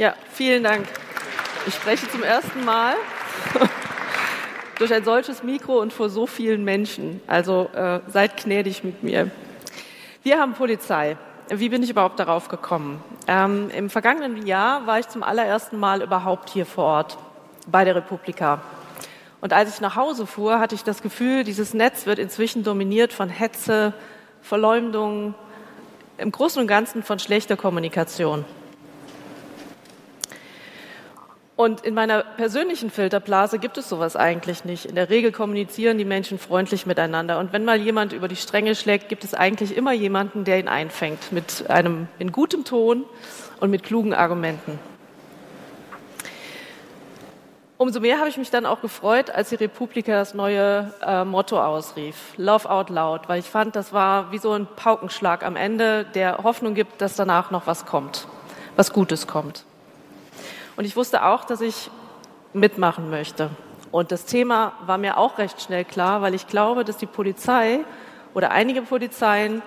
Ja, vielen Dank. Ich spreche zum ersten Mal durch ein solches Mikro und vor so vielen Menschen. Also äh, seid gnädig mit mir. Wir haben Polizei. Wie bin ich überhaupt darauf gekommen? Ähm, Im vergangenen Jahr war ich zum allerersten Mal überhaupt hier vor Ort bei der Republika. Und als ich nach Hause fuhr, hatte ich das Gefühl, dieses Netz wird inzwischen dominiert von Hetze, Verleumdung, im Großen und Ganzen von schlechter Kommunikation. Und in meiner persönlichen Filterblase gibt es sowas eigentlich nicht. In der Regel kommunizieren die Menschen freundlich miteinander. Und wenn mal jemand über die Stränge schlägt, gibt es eigentlich immer jemanden, der ihn einfängt mit einem in gutem Ton und mit klugen Argumenten. Umso mehr habe ich mich dann auch gefreut, als die Republika das neue äh, Motto ausrief, Love Out Loud, weil ich fand, das war wie so ein Paukenschlag am Ende, der Hoffnung gibt, dass danach noch was kommt, was Gutes kommt. Und ich wusste auch, dass ich mitmachen möchte. Und das Thema war mir auch recht schnell klar, weil ich glaube, dass die Polizei oder einige Polizeien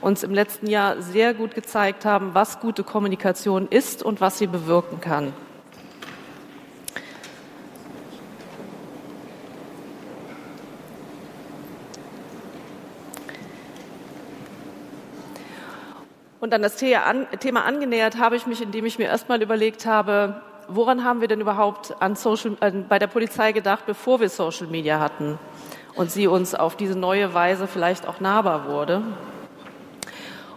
uns im letzten Jahr sehr gut gezeigt haben, was gute Kommunikation ist und was sie bewirken kann. Und an das Thema angenähert habe ich mich, indem ich mir erstmal überlegt habe, woran haben wir denn überhaupt an Social, äh, bei der Polizei gedacht, bevor wir Social Media hatten und sie uns auf diese neue Weise vielleicht auch nahbar wurde?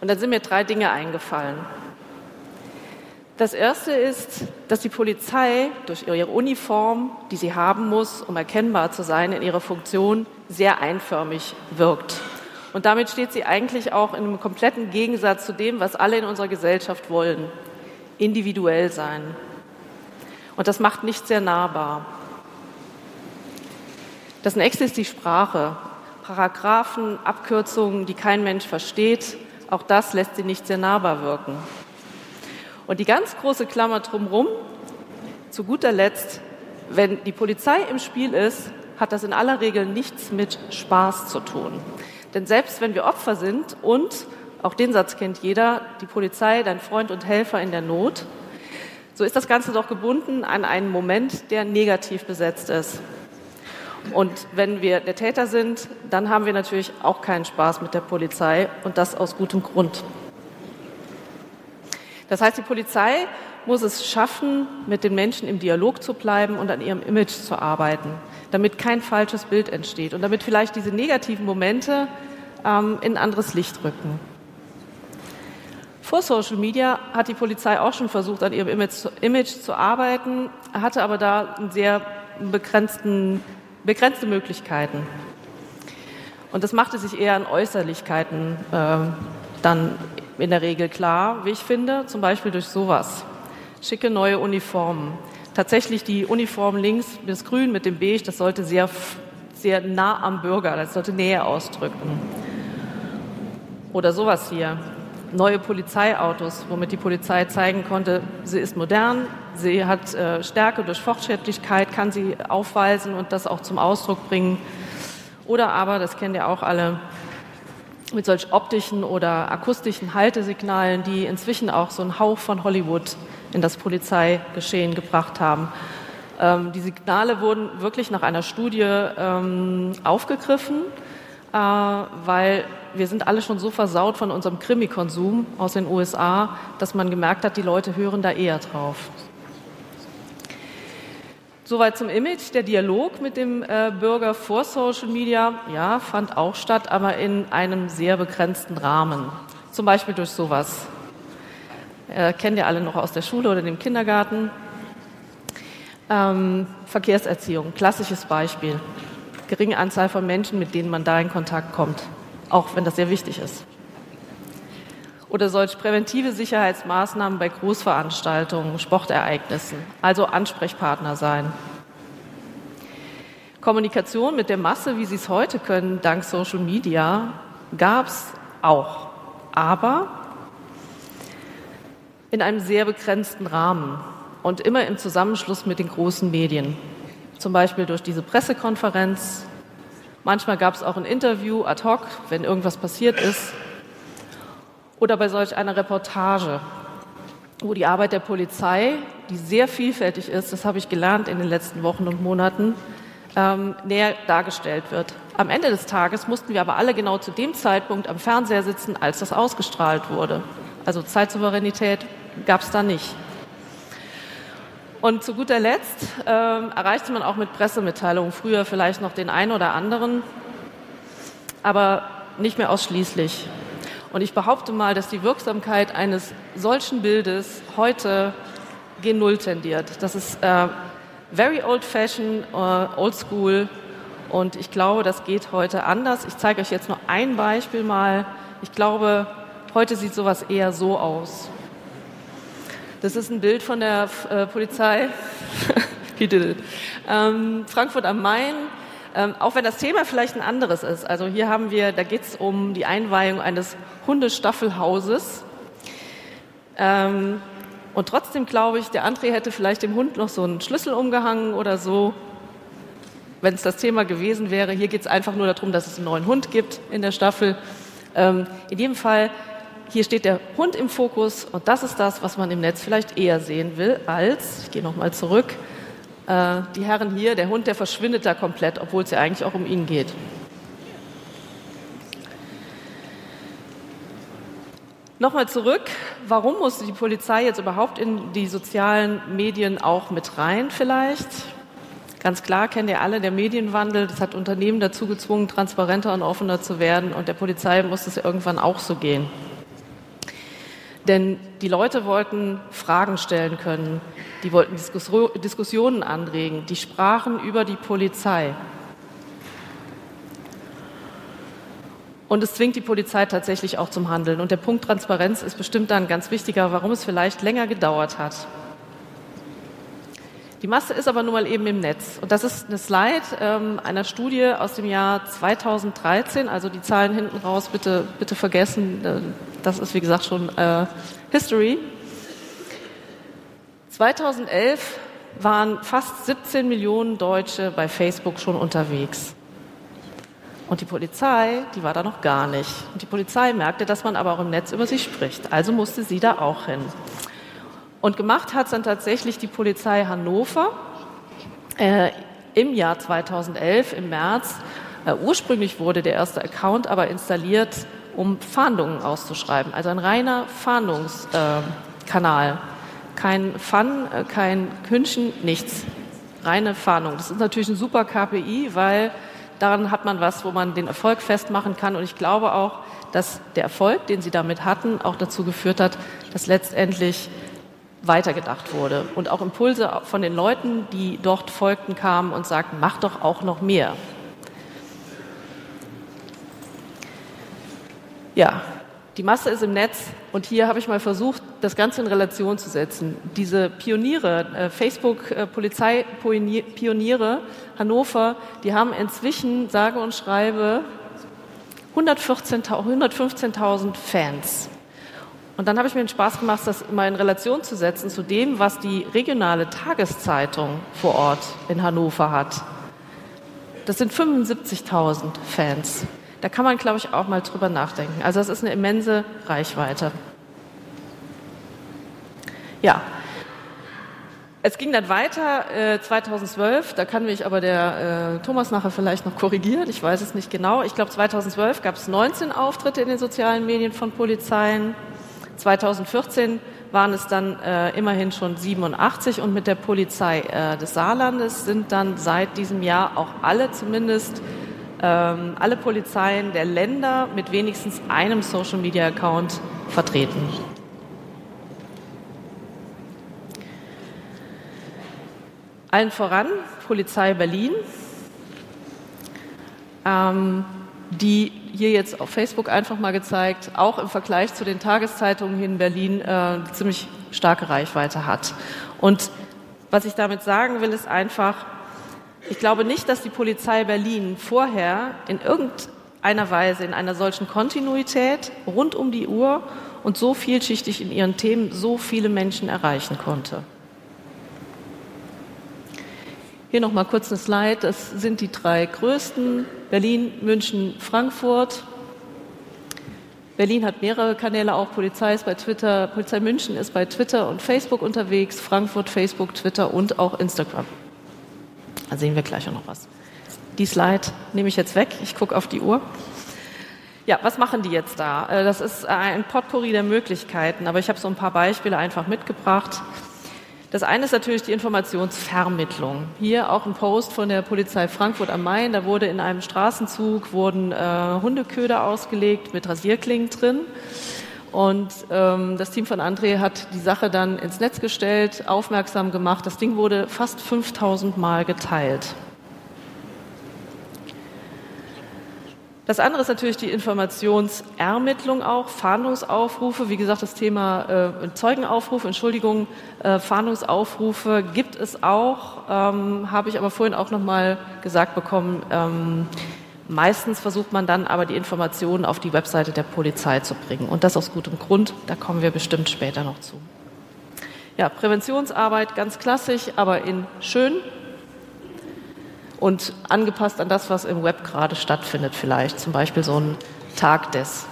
Und dann sind mir drei Dinge eingefallen. Das erste ist, dass die Polizei durch ihre Uniform, die sie haben muss, um erkennbar zu sein in ihrer Funktion, sehr einförmig wirkt. Und damit steht sie eigentlich auch in einem kompletten Gegensatz zu dem, was alle in unserer Gesellschaft wollen. Individuell sein. Und das macht nicht sehr nahbar. Das nächste ist die Sprache. Paragraphen, Abkürzungen, die kein Mensch versteht, auch das lässt sie nicht sehr nahbar wirken. Und die ganz große Klammer drumherum, zu guter Letzt, wenn die Polizei im Spiel ist, hat das in aller Regel nichts mit Spaß zu tun. Denn selbst wenn wir Opfer sind und, auch den Satz kennt jeder, die Polizei, dein Freund und Helfer in der Not, so ist das Ganze doch gebunden an einen Moment, der negativ besetzt ist. Und wenn wir der Täter sind, dann haben wir natürlich auch keinen Spaß mit der Polizei und das aus gutem Grund. Das heißt, die Polizei muss es schaffen, mit den Menschen im Dialog zu bleiben und an ihrem Image zu arbeiten damit kein falsches Bild entsteht und damit vielleicht diese negativen Momente ähm, in ein anderes Licht rücken. Vor Social Media hat die Polizei auch schon versucht, an ihrem Image, Image zu arbeiten, hatte aber da sehr begrenzten, begrenzte Möglichkeiten. Und das machte sich eher an Äußerlichkeiten äh, dann in der Regel klar, wie ich finde, zum Beispiel durch sowas. Schicke neue Uniformen, tatsächlich die Uniform links, das Grün mit dem Beige, das sollte sehr, sehr nah am Bürger, das sollte Nähe ausdrücken. Oder sowas hier. Neue Polizeiautos, womit die Polizei zeigen konnte, sie ist modern, sie hat äh, Stärke durch Fortschrittlichkeit, kann sie aufweisen und das auch zum Ausdruck bringen. Oder aber, das kennen ja auch alle, mit solch optischen oder akustischen Haltesignalen, die inzwischen auch so einen Hauch von Hollywood in das Polizeigeschehen gebracht haben. Ähm, die Signale wurden wirklich nach einer Studie ähm, aufgegriffen, äh, weil wir sind alle schon so versaut von unserem Krimi-Konsum aus den USA, dass man gemerkt hat, die Leute hören da eher drauf. Soweit zum Image. Der Dialog mit dem äh, Bürger vor Social Media, ja, fand auch statt, aber in einem sehr begrenzten Rahmen. Zum Beispiel durch sowas. Äh, kennt ihr alle noch aus der Schule oder dem Kindergarten. Ähm, Verkehrserziehung, klassisches Beispiel. Geringe Anzahl von Menschen, mit denen man da in Kontakt kommt, auch wenn das sehr wichtig ist. Oder solch präventive Sicherheitsmaßnahmen bei Großveranstaltungen, Sportereignissen, also Ansprechpartner sein. Kommunikation mit der Masse, wie sie es heute können, dank Social Media, gab es auch. Aber in einem sehr begrenzten Rahmen und immer im Zusammenschluss mit den großen Medien. Zum Beispiel durch diese Pressekonferenz. Manchmal gab es auch ein Interview ad hoc, wenn irgendwas passiert ist. Oder bei solch einer Reportage. wo die Arbeit der Polizei, die sehr vielfältig ist, das habe ich gelernt in den letzten Wochen und Monaten, ähm, näher dargestellt wird. Am Ende des Tages mussten wir aber alle genau zu dem Zeitpunkt am Fernseher sitzen, als das ausgestrahlt wurde. Also Zeitsouveränität gab es da nicht. Und zu guter Letzt ähm, erreichte man auch mit Pressemitteilungen früher vielleicht noch den einen oder anderen, aber nicht mehr ausschließlich. Und ich behaupte mal, dass die Wirksamkeit eines solchen Bildes heute gen Null tendiert. Das ist äh, very old-fashioned, uh, old school. Und ich glaube, das geht heute anders. Ich zeige euch jetzt nur ein Beispiel mal. Ich glaube, heute sieht sowas eher so aus. Das ist ein Bild von der äh, Polizei. ähm, Frankfurt am Main. Ähm, auch wenn das Thema vielleicht ein anderes ist. Also hier haben wir, da geht es um die Einweihung eines Hundestaffelhauses. Ähm, und trotzdem glaube ich, der André hätte vielleicht dem Hund noch so einen Schlüssel umgehangen oder so, wenn es das Thema gewesen wäre. Hier geht es einfach nur darum, dass es einen neuen Hund gibt in der Staffel. Ähm, in jedem Fall, hier steht der Hund im Fokus und das ist das, was man im Netz vielleicht eher sehen will, als, ich gehe nochmal zurück, äh, die Herren hier, der Hund, der verschwindet da komplett, obwohl es ja eigentlich auch um ihn geht. Nochmal zurück, warum musste die Polizei jetzt überhaupt in die sozialen Medien auch mit rein vielleicht? Ganz klar kennt ihr alle, der Medienwandel, das hat Unternehmen dazu gezwungen, transparenter und offener zu werden und der Polizei musste es irgendwann auch so gehen. Denn die Leute wollten Fragen stellen können, die wollten Diskussionen anregen, die sprachen über die Polizei. Und es zwingt die Polizei tatsächlich auch zum Handeln. Und der Punkt Transparenz ist bestimmt dann ganz wichtiger, warum es vielleicht länger gedauert hat. Die Masse ist aber nun mal eben im Netz. Und das ist eine Slide ähm, einer Studie aus dem Jahr 2013. Also die Zahlen hinten raus bitte, bitte vergessen. Das ist, wie gesagt, schon äh, History. 2011 waren fast 17 Millionen Deutsche bei Facebook schon unterwegs. Und die Polizei, die war da noch gar nicht. Und die Polizei merkte, dass man aber auch im Netz über sie spricht. Also musste sie da auch hin. Und gemacht hat es dann tatsächlich die Polizei Hannover äh, im Jahr 2011, im März. Äh, ursprünglich wurde der erste Account aber installiert, um Fahndungen auszuschreiben. Also ein reiner Fahndungskanal. Kein Fun, äh, kein Künchen, nichts. Reine Fahndung. Das ist natürlich ein super KPI, weil daran hat man was, wo man den Erfolg festmachen kann. Und ich glaube auch, dass der Erfolg, den sie damit hatten, auch dazu geführt hat, dass letztendlich weitergedacht wurde und auch Impulse von den Leuten, die dort folgten, kamen und sagten, mach doch auch noch mehr. Ja, die Masse ist im Netz und hier habe ich mal versucht, das Ganze in Relation zu setzen. Diese Pioniere, äh, Facebook-Polizeipioniere Hannover, die haben inzwischen, sage und schreibe, 114.000, 115.000 Fans. Und dann habe ich mir den Spaß gemacht, das mal in Relation zu setzen zu dem, was die regionale Tageszeitung vor Ort in Hannover hat. Das sind 75.000 Fans. Da kann man, glaube ich, auch mal drüber nachdenken. Also das ist eine immense Reichweite. Ja, es ging dann weiter, äh, 2012, da kann mich aber der äh, Thomas nachher vielleicht noch korrigieren, ich weiß es nicht genau. Ich glaube, 2012 gab es 19 Auftritte in den sozialen Medien von Polizeien. 2014 waren es dann äh, immerhin schon 87 und mit der Polizei äh, des Saarlandes sind dann seit diesem Jahr auch alle zumindest ähm, alle Polizeien der Länder mit wenigstens einem Social Media Account vertreten. Allen voran Polizei Berlin, ähm, die hier jetzt auf Facebook einfach mal gezeigt, auch im Vergleich zu den Tageszeitungen hier in Berlin äh, ziemlich starke Reichweite hat. Und was ich damit sagen will, ist einfach, ich glaube nicht, dass die Polizei Berlin vorher in irgendeiner Weise in einer solchen Kontinuität rund um die Uhr und so vielschichtig in ihren Themen so viele Menschen erreichen konnte. Hier noch mal kurz eine Slide. Das sind die drei größten: Berlin, München, Frankfurt. Berlin hat mehrere Kanäle, auch Polizei ist bei Twitter, Polizei München ist bei Twitter und Facebook unterwegs, Frankfurt, Facebook, Twitter und auch Instagram. Da sehen wir gleich auch noch was. Die Slide nehme ich jetzt weg, ich gucke auf die Uhr. Ja, was machen die jetzt da? Äh, das ist ein Potpourri der Möglichkeiten, aber ich habe so ein paar Beispiele einfach mitgebracht. Das eine ist natürlich die Informationsvermittlung. Hier auch ein Post von der Polizei Frankfurt am Main. Da wurde in einem Straßenzug wurden äh, Hundeköder ausgelegt mit Rasierklingen drin. Und ähm, das Team von André hat die Sache dann ins Netz gestellt, aufmerksam gemacht. Das Ding wurde fast 5000 Mal geteilt. Das andere ist natürlich die Informationsermittlung auch, Fahndungsaufrufe. Wie gesagt, das Thema äh, Zeugenaufrufe, Entschuldigung, äh, Fahndungsaufrufe gibt es auch, ähm, habe ich aber vorhin auch noch mal gesagt bekommen. Ähm, meistens versucht man dann aber die Informationen auf die Webseite der Polizei zu bringen und das aus gutem Grund. Da kommen wir bestimmt später noch zu. Ja, Präventionsarbeit ganz klassisch, aber in schön und angepasst an das, was im Web gerade stattfindet vielleicht. Zum Beispiel so ein Tag des.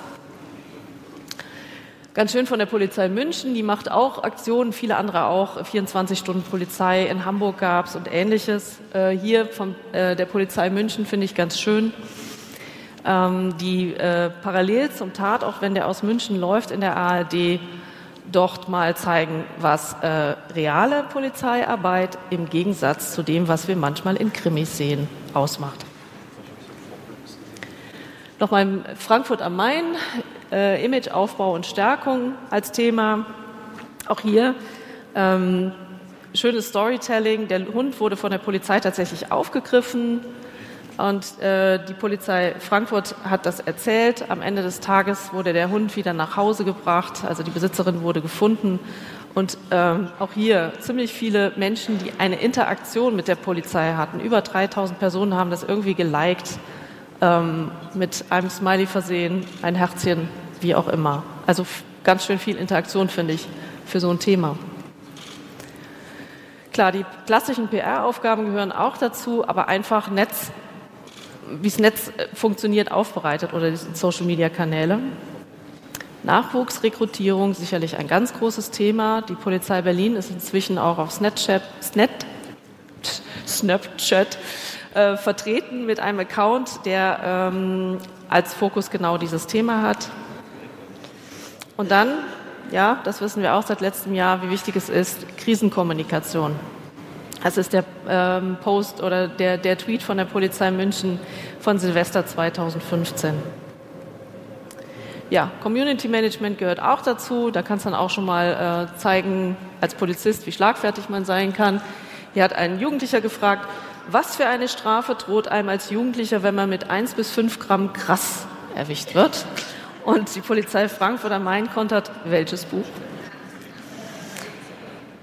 Ganz schön von der Polizei München, die macht auch Aktionen, viele andere auch, 24 Stunden Polizei in Hamburg gab es und ähnliches. Äh, hier von äh, der Polizei München finde ich ganz schön, ähm, die äh, parallel zum Tat, auch wenn der aus München läuft, in der ARD dort mal zeigen, was äh, reale Polizeiarbeit im Gegensatz zu dem, was wir manchmal in Krimis sehen, ausmacht. Nochmal Frankfurt am Main, äh, Imageaufbau und Stärkung als Thema. Auch hier ähm, schönes Storytelling. Der Hund wurde von der Polizei tatsächlich aufgegriffen. Und äh, die Polizei Frankfurt hat das erzählt. Am Ende des Tages wurde der Hund wieder nach Hause gebracht. Also die Besitzerin wurde gefunden. Und ähm, auch hier ziemlich viele Menschen, die eine Interaktion mit der Polizei hatten. Über 3000 Personen haben das irgendwie geliked, ähm, mit einem Smiley versehen, ein Herzchen, wie auch immer. Also ganz schön viel Interaktion, finde ich, für so ein Thema. Klar, die klassischen PR-Aufgaben gehören auch dazu, aber einfach Netz wie das Netz äh, funktioniert, aufbereitet oder die Social-Media-Kanäle. Nachwuchsrekrutierung sicherlich ein ganz großes Thema. Die Polizei Berlin ist inzwischen auch auf Snapchat, Snap, Snapchat äh, vertreten mit einem Account, der ähm, als Fokus genau dieses Thema hat. Und dann, ja, das wissen wir auch seit letztem Jahr, wie wichtig es ist, Krisenkommunikation. Das ist der ähm, Post oder der, der Tweet von der Polizei München von Silvester 2015. Ja, Community Management gehört auch dazu. Da kannst du dann auch schon mal äh, zeigen, als Polizist, wie schlagfertig man sein kann. Hier hat ein Jugendlicher gefragt, was für eine Strafe droht einem als Jugendlicher, wenn man mit 1 bis 5 Gramm krass erwischt wird? Und die Polizei Frankfurt am Main kontert, welches Buch?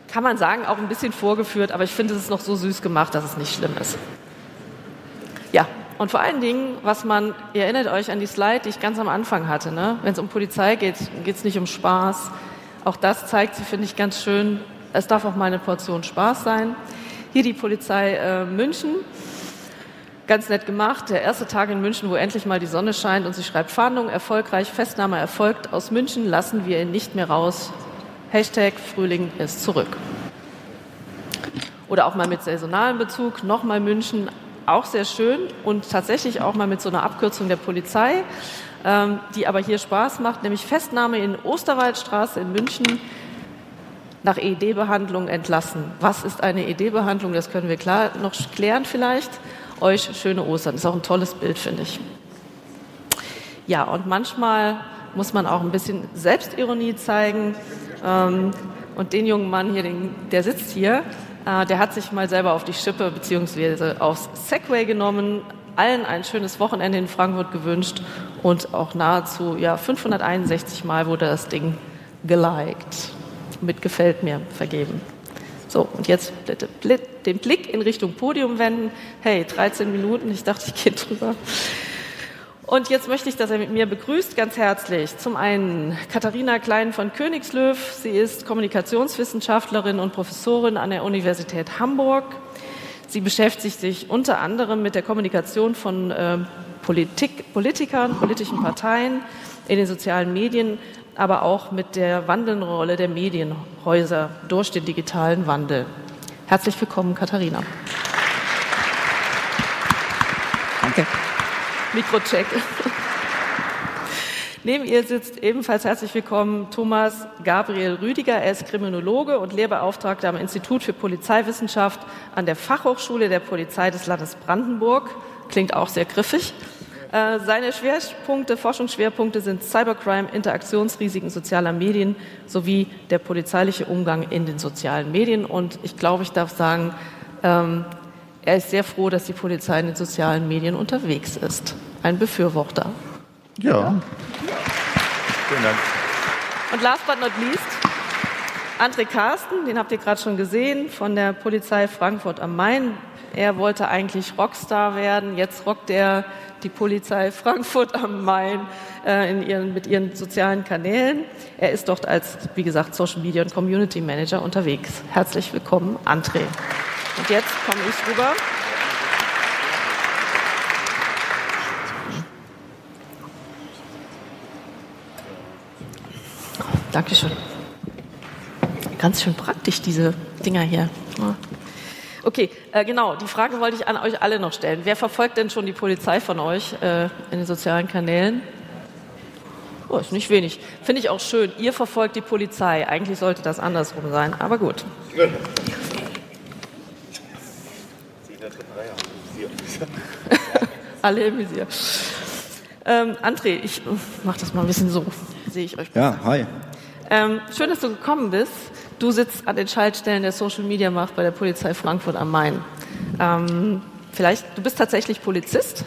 kann man sagen, auch ein bisschen vorgeführt, aber ich finde, es ist noch so süß gemacht, dass es nicht schlimm ist. Ja, und vor allen Dingen, was man, ihr erinnert euch an die Slide, die ich ganz am Anfang hatte, ne? wenn es um Polizei geht, geht es nicht um Spaß. Auch das zeigt sie, finde ich, ganz schön. Es darf auch mal eine Portion Spaß sein. Hier die Polizei äh, München. Ganz nett gemacht. Der erste Tag in München, wo endlich mal die Sonne scheint und sie schreibt Fahndung erfolgreich, Festnahme erfolgt. Aus München lassen wir ihn nicht mehr raus. Hashtag Frühling ist zurück. Oder auch mal mit saisonalem Bezug, nochmal München, auch sehr schön und tatsächlich auch mal mit so einer Abkürzung der Polizei, ähm, die aber hier Spaß macht, nämlich Festnahme in Osterwaldstraße in München nach ED-Behandlung entlassen. Was ist eine ED-Behandlung? Das können wir klar noch klären vielleicht. Euch schöne Ostern. Ist auch ein tolles Bild, finde ich. Ja, und manchmal muss man auch ein bisschen Selbstironie zeigen. Ähm, und den jungen Mann hier, der sitzt hier, äh, der hat sich mal selber auf die Schippe bzw. aufs Segway genommen, allen ein schönes Wochenende in Frankfurt gewünscht und auch nahezu ja, 561 Mal wurde das Ding geliked. Mit gefällt mir vergeben. So, und jetzt den Blick in Richtung Podium wenden. Hey, 13 Minuten, ich dachte, ich gehe drüber. Und jetzt möchte ich, dass er mit mir begrüßt, ganz herzlich. Zum einen Katharina Klein von Königslöw. Sie ist Kommunikationswissenschaftlerin und Professorin an der Universität Hamburg. Sie beschäftigt sich unter anderem mit der Kommunikation von äh, Politik, Politikern, politischen Parteien, in den sozialen Medien, aber auch mit der wandelnden Rolle der Medienhäuser durch den digitalen Wandel. Herzlich willkommen, Katharina. Danke. Mikrocheck. Neben ihr sitzt ebenfalls herzlich willkommen Thomas Gabriel Rüdiger. Er ist Kriminologe und Lehrbeauftragter am Institut für Polizeiwissenschaft an der Fachhochschule der Polizei des Landes Brandenburg. Klingt auch sehr griffig. Äh, seine Schwerpunkte, Forschungsschwerpunkte sind Cybercrime, Interaktionsrisiken sozialer Medien sowie der polizeiliche Umgang in den sozialen Medien. Und ich glaube, ich darf sagen, ähm, er ist sehr froh, dass die Polizei in den sozialen Medien unterwegs ist. Ein Befürworter. Ja. ja. Vielen Dank. Und last but not least, André Carsten, den habt ihr gerade schon gesehen, von der Polizei Frankfurt am Main. Er wollte eigentlich Rockstar werden. Jetzt rockt er die Polizei Frankfurt am Main äh, in ihren, mit ihren sozialen Kanälen. Er ist dort als, wie gesagt, Social Media und Community Manager unterwegs. Herzlich willkommen, André. Und jetzt komme ich rüber. Dankeschön. Ganz schön praktisch, diese Dinger hier. Okay, äh, genau, die Frage wollte ich an euch alle noch stellen. Wer verfolgt denn schon die Polizei von euch äh, in den sozialen Kanälen? Oh, ist nicht wenig. Finde ich auch schön. Ihr verfolgt die Polizei. Eigentlich sollte das andersrum sein, aber gut. alle im Visier. Ähm, André, ich mach das mal ein bisschen so. Sehe ich euch besser. Ja, hi. Ähm, schön, dass du gekommen bist. Du sitzt an den Schaltstellen der Social Media Macht bei der Polizei Frankfurt am Main. Ähm, vielleicht, du bist tatsächlich Polizist?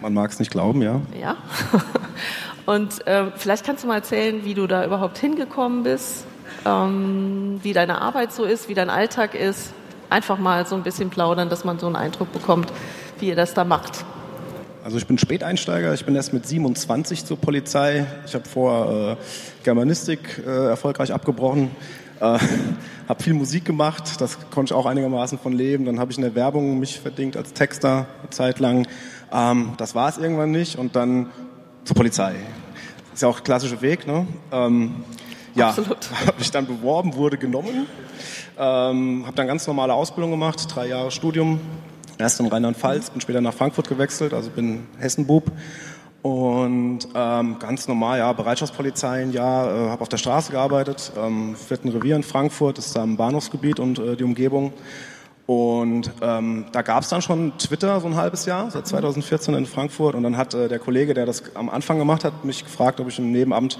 Man mag es nicht glauben, ja. Ja. Und äh, vielleicht kannst du mal erzählen, wie du da überhaupt hingekommen bist, ähm, wie deine Arbeit so ist, wie dein Alltag ist. Einfach mal so ein bisschen plaudern, dass man so einen Eindruck bekommt, wie ihr das da macht. Also ich bin Späteinsteiger, ich bin erst mit 27 zur Polizei. Ich habe vor äh, Germanistik äh, erfolgreich abgebrochen, äh, habe viel Musik gemacht, das konnte ich auch einigermaßen von leben. Dann habe ich in der Werbung mich verdingt als Texter eine Zeit lang. Ähm, das war es irgendwann nicht und dann zur Polizei. Ist ja auch klassischer Weg, ne? Ähm, ja, habe ich dann beworben, wurde genommen, ähm, habe dann ganz normale Ausbildung gemacht, drei Jahre Studium, erst in Rheinland-Pfalz, bin später nach Frankfurt gewechselt, also bin Hessenbub. Und ähm, ganz normal, ja, Bereitschaftspolizei ein Jahr, äh, habe auf der Straße gearbeitet, ähm, vierten Revier in Frankfurt, ist da im Bahnhofsgebiet und äh, die Umgebung. Und ähm, da gab es dann schon Twitter so ein halbes Jahr, seit 2014 in Frankfurt. Und dann hat äh, der Kollege, der das am Anfang gemacht hat, mich gefragt, ob ich im Nebenamt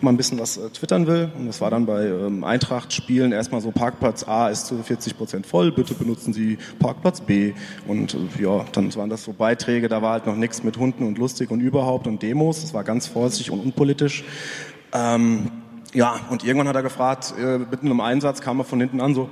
mal ein bisschen was äh, twittern will. Und das war dann bei ähm, Eintracht-Spielen erstmal so, Parkplatz A ist zu 40 Prozent voll, bitte benutzen Sie Parkplatz B. Und äh, ja, dann waren das so Beiträge, da war halt noch nichts mit Hunden und lustig und überhaupt und Demos. Das war ganz vorsichtig und unpolitisch. Ähm, ja, und irgendwann hat er gefragt, äh, mitten im Einsatz kam er von hinten an, so,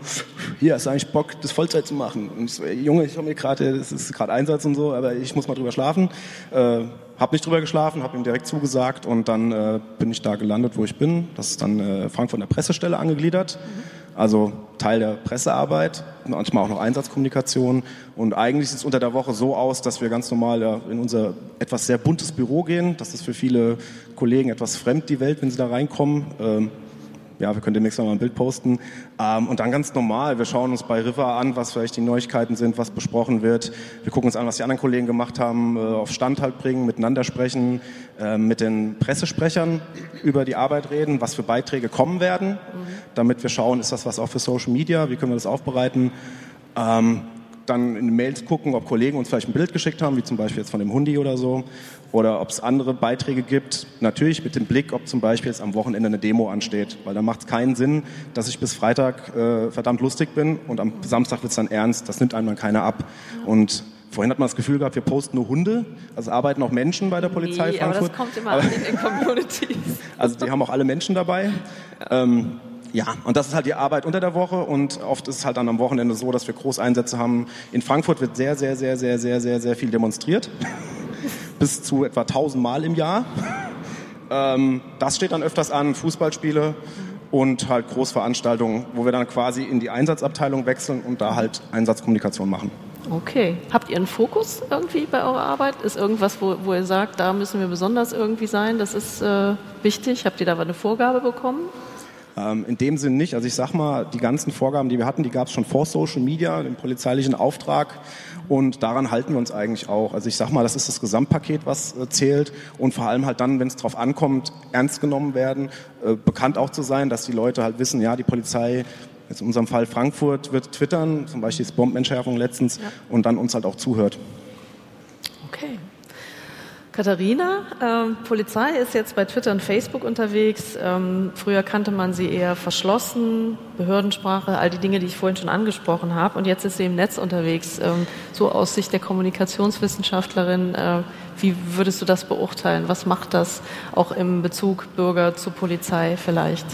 hier, hast du eigentlich Bock, das Vollzeit zu machen? Und ich so, ey, Junge, ich habe mir gerade, das ist gerade Einsatz und so, aber ich muss mal drüber schlafen. Äh, hab nicht drüber geschlafen, habe ihm direkt zugesagt und dann äh, bin ich da gelandet, wo ich bin. Das ist dann äh, Frankfurt der Pressestelle angegliedert. Mhm also Teil der Pressearbeit, manchmal auch noch Einsatzkommunikation. Und eigentlich sieht es unter der Woche so aus, dass wir ganz normal in unser etwas sehr buntes Büro gehen. Das ist für viele Kollegen etwas fremd, die Welt, wenn sie da reinkommen. Ja, wir können demnächst noch mal ein Bild posten. Ähm, und dann ganz normal, wir schauen uns bei River an, was vielleicht die Neuigkeiten sind, was besprochen wird. Wir gucken uns an, was die anderen Kollegen gemacht haben, äh, auf Stand halt bringen, miteinander sprechen, äh, mit den Pressesprechern über die Arbeit reden, was für Beiträge kommen werden, mhm. damit wir schauen, ist das was auch für Social Media, wie können wir das aufbereiten. Ähm, dann in den Mails gucken, ob Kollegen uns vielleicht ein Bild geschickt haben, wie zum Beispiel jetzt von dem Hundi oder so, oder ob es andere Beiträge gibt. Natürlich mit dem Blick, ob zum Beispiel jetzt am Wochenende eine Demo ansteht, weil da macht es keinen Sinn, dass ich bis Freitag äh, verdammt lustig bin und am Samstag wird es dann ernst. Das nimmt einem dann keiner ab. Und Vorhin hat man das Gefühl gehabt, wir posten nur Hunde, also arbeiten auch Menschen bei der Polizei nee, Frankfurt. aber das kommt immer aber, an in den Communities. Also die haben auch alle Menschen dabei. Ja. Ähm, ja, und das ist halt die Arbeit unter der Woche und oft ist es halt dann am Wochenende so, dass wir Großeinsätze haben. In Frankfurt wird sehr, sehr, sehr, sehr, sehr, sehr, sehr viel demonstriert. Bis zu etwa 1000 Mal im Jahr. Ähm, das steht dann öfters an, Fußballspiele und halt Großveranstaltungen, wo wir dann quasi in die Einsatzabteilung wechseln und da halt Einsatzkommunikation machen. Okay. Habt ihr einen Fokus irgendwie bei eurer Arbeit? Ist irgendwas, wo, wo ihr sagt, da müssen wir besonders irgendwie sein? Das ist äh, wichtig. Habt ihr da eine Vorgabe bekommen? Ähm, in dem Sinn nicht. Also ich sag mal, die ganzen Vorgaben, die wir hatten, die gab es schon vor Social Media, dem polizeilichen Auftrag. Und daran halten wir uns eigentlich auch. Also ich sag mal, das ist das Gesamtpaket, was äh, zählt. Und vor allem halt dann, wenn es darauf ankommt, ernst genommen werden, äh, bekannt auch zu sein, dass die Leute halt wissen, ja, die Polizei jetzt in unserem Fall Frankfurt wird twittern, zum Beispiel das Bombenentschärfung letztens, ja. und dann uns halt auch zuhört. Okay. Katharina, ähm, Polizei ist jetzt bei Twitter und Facebook unterwegs. Ähm, früher kannte man sie eher verschlossen, Behördensprache, all die Dinge, die ich vorhin schon angesprochen habe. Und jetzt ist sie im Netz unterwegs. Ähm, so aus Sicht der Kommunikationswissenschaftlerin, äh, wie würdest du das beurteilen? Was macht das auch im Bezug Bürger zu Polizei vielleicht?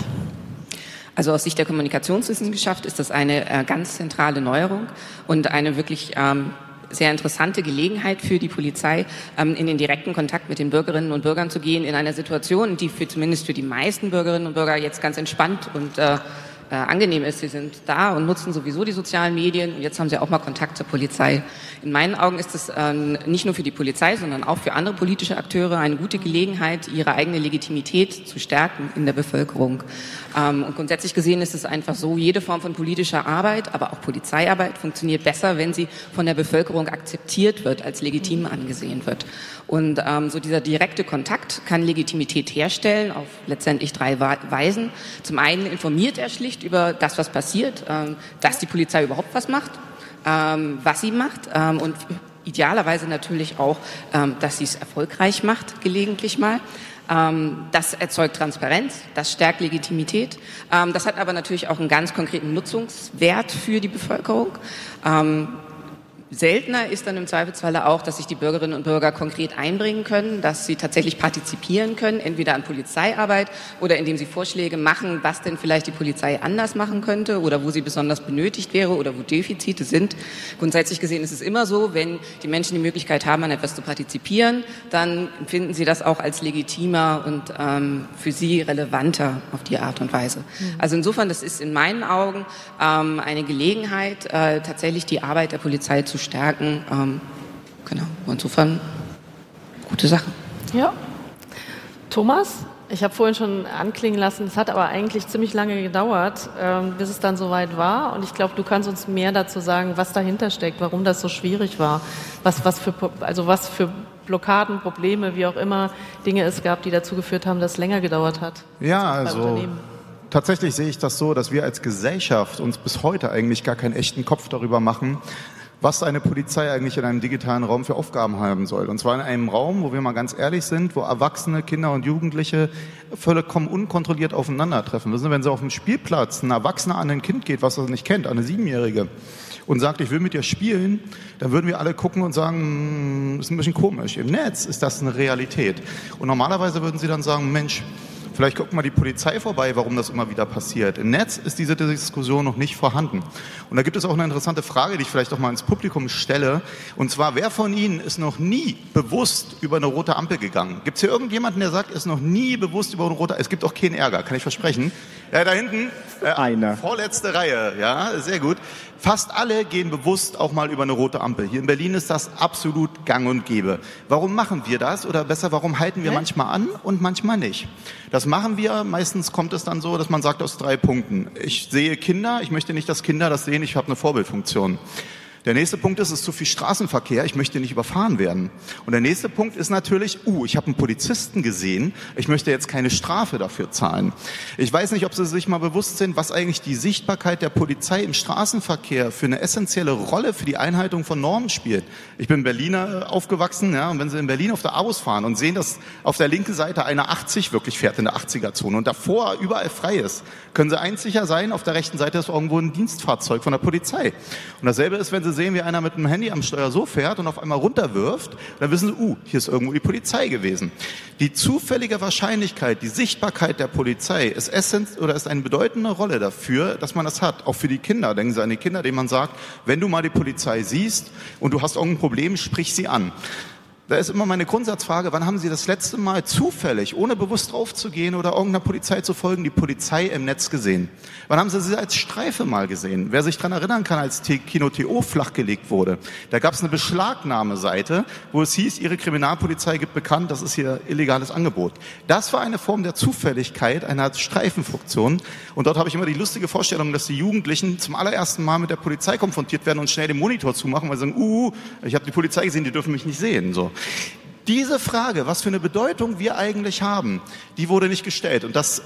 Also aus Sicht der Kommunikationswissenschaft ist das eine äh, ganz zentrale Neuerung und eine wirklich ähm, sehr interessante Gelegenheit für die Polizei, ähm, in den direkten Kontakt mit den Bürgerinnen und Bürgern zu gehen, in einer Situation, die für zumindest für die meisten Bürgerinnen und Bürger jetzt ganz entspannt und äh, angenehm ist. Sie sind da und nutzen sowieso die sozialen Medien und jetzt haben sie auch mal Kontakt zur Polizei. In meinen Augen ist es äh, nicht nur für die Polizei, sondern auch für andere politische Akteure eine gute Gelegenheit, ihre eigene Legitimität zu stärken in der Bevölkerung. Ähm, und grundsätzlich gesehen ist es einfach so, jede Form von politischer Arbeit, aber auch Polizeiarbeit funktioniert besser, wenn sie von der Bevölkerung akzeptiert wird, als legitim angesehen wird. Und ähm, so dieser direkte Kontakt kann Legitimität herstellen auf letztendlich drei Weisen. Zum einen informiert er schlicht über das, was passiert, ähm, dass die Polizei überhaupt was macht, ähm, was sie macht ähm, und idealerweise natürlich auch, ähm, dass sie es erfolgreich macht, gelegentlich mal. Ähm, das erzeugt Transparenz, das stärkt Legitimität. Ähm, das hat aber natürlich auch einen ganz konkreten Nutzungswert für die Bevölkerung. Ähm, Seltener ist dann im Zweifelsfalle auch, dass sich die Bürgerinnen und Bürger konkret einbringen können, dass sie tatsächlich partizipieren können, entweder an Polizeiarbeit oder indem sie Vorschläge machen, was denn vielleicht die Polizei anders machen könnte oder wo sie besonders benötigt wäre oder wo Defizite sind. Grundsätzlich gesehen ist es immer so, wenn die Menschen die Möglichkeit haben, an etwas zu partizipieren, dann empfinden sie das auch als legitimer und ähm, für sie relevanter auf die Art und Weise. Mhm. Also insofern, das ist in meinen Augen ähm, eine Gelegenheit, äh, tatsächlich die Arbeit der Polizei zu stärken. Ähm, genau, insofern gute Sache. Ja. Thomas, ich habe vorhin schon anklingen lassen, es hat aber eigentlich ziemlich lange gedauert, ähm, bis es dann soweit war. Und ich glaube, du kannst uns mehr dazu sagen, was dahinter steckt, warum das so schwierig war, was, was, für, also was für Blockaden, Probleme, wie auch immer, Dinge es gab, die dazu geführt haben, dass es länger gedauert hat. Ja, also tatsächlich sehe ich das so, dass wir als Gesellschaft uns bis heute eigentlich gar keinen echten Kopf darüber machen, was eine Polizei eigentlich in einem digitalen Raum für Aufgaben haben soll. Und zwar in einem Raum, wo wir mal ganz ehrlich sind, wo Erwachsene, Kinder und Jugendliche vollkommen unkontrolliert aufeinandertreffen. Wissen Sie, wenn Sie auf dem Spielplatz ein Erwachsener an ein Kind geht, was er nicht kennt, eine Siebenjährige, und sagt, ich will mit dir spielen, dann würden wir alle gucken und sagen, hm, ist ein bisschen komisch. Im Netz ist das eine Realität. Und normalerweise würden Sie dann sagen, Mensch, Vielleicht guckt mal die Polizei vorbei, warum das immer wieder passiert. Im Netz ist diese Diskussion noch nicht vorhanden. Und da gibt es auch eine interessante Frage, die ich vielleicht auch mal ins Publikum stelle. Und zwar, wer von Ihnen ist noch nie bewusst über eine rote Ampel gegangen? Gibt es hier irgendjemanden, der sagt, ist noch nie bewusst über eine rote Ampel? Es gibt auch keinen Ärger, kann ich versprechen. Ja, da hinten. Äh, Einer. Vorletzte Reihe, ja, sehr gut. Fast alle gehen bewusst auch mal über eine rote Ampel. Hier in Berlin ist das absolut gang und gäbe. Warum machen wir das? Oder besser, warum halten wir manchmal an und manchmal nicht? Das machen wir. Meistens kommt es dann so, dass man sagt aus drei Punkten. Ich sehe Kinder. Ich möchte nicht, dass Kinder das sehen. Ich habe eine Vorbildfunktion. Der nächste Punkt ist, es ist zu viel Straßenverkehr, ich möchte nicht überfahren werden. Und der nächste Punkt ist natürlich, uh, ich habe einen Polizisten gesehen, ich möchte jetzt keine Strafe dafür zahlen. Ich weiß nicht, ob Sie sich mal bewusst sind, was eigentlich die Sichtbarkeit der Polizei im Straßenverkehr für eine essentielle Rolle für die Einhaltung von Normen spielt. Ich bin Berliner aufgewachsen, ja, und wenn Sie in Berlin auf der Abus fahren und sehen, dass auf der linken Seite eine 80 wirklich fährt in der 80er-Zone und davor überall frei ist, können Sie eins sicher sein, auf der rechten Seite ist irgendwo ein Dienstfahrzeug von der Polizei. Und dasselbe ist, wenn Sie sehen, wie einer mit einem Handy am Steuer so fährt und auf einmal runterwirft, dann wissen sie, uh, hier ist irgendwo die Polizei gewesen. Die zufällige Wahrscheinlichkeit, die Sichtbarkeit der Polizei ist essenz oder ist eine bedeutende Rolle dafür, dass man das hat. Auch für die Kinder. Denken Sie an die Kinder, denen man sagt, wenn du mal die Polizei siehst und du hast irgendein Problem, sprich sie an. Da ist immer meine Grundsatzfrage, wann haben Sie das letzte Mal zufällig, ohne bewusst draufzugehen oder irgendeiner Polizei zu folgen, die Polizei im Netz gesehen? Wann haben Sie sie als Streife mal gesehen? Wer sich dran erinnern kann, als Kino TO flachgelegt wurde, da gab es eine Beschlagnahmeseite, wo es hieß, Ihre Kriminalpolizei gibt bekannt, das ist hier illegales Angebot. Das war eine Form der Zufälligkeit, einer Streifenfunktion. Und dort habe ich immer die lustige Vorstellung, dass die Jugendlichen zum allerersten Mal mit der Polizei konfrontiert werden und schnell den Monitor zumachen, weil sie sagen, uh, ich habe die Polizei gesehen, die dürfen mich nicht sehen. So. Diese Frage, was für eine Bedeutung wir eigentlich haben, die wurde nicht gestellt. Und das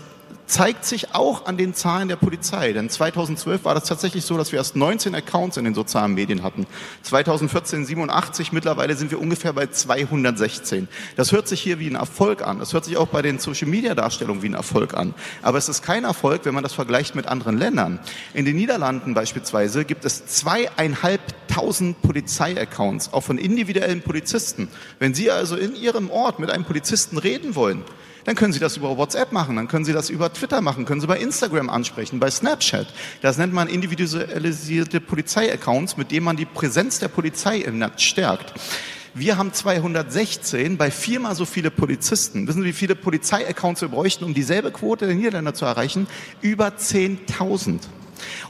zeigt sich auch an den Zahlen der Polizei. Denn 2012 war das tatsächlich so, dass wir erst 19 Accounts in den sozialen Medien hatten. 2014 87, mittlerweile sind wir ungefähr bei 216. Das hört sich hier wie ein Erfolg an. Das hört sich auch bei den Social-Media-Darstellungen wie ein Erfolg an. Aber es ist kein Erfolg, wenn man das vergleicht mit anderen Ländern. In den Niederlanden beispielsweise gibt es zweieinhalbtausend Polizei-Accounts, auch von individuellen Polizisten. Wenn Sie also in Ihrem Ort mit einem Polizisten reden wollen, dann können Sie das über WhatsApp machen, dann können Sie das über Twitter machen, können Sie bei Instagram ansprechen, bei Snapchat. Das nennt man individualisierte Polizeiaccounts, mit denen man die Präsenz der Polizei im Netz stärkt. Wir haben 216 bei viermal so viele Polizisten. Wissen Sie, wie viele Polizeiaccounts wir bräuchten, um dieselbe Quote der Niederländer zu erreichen? Über 10.000.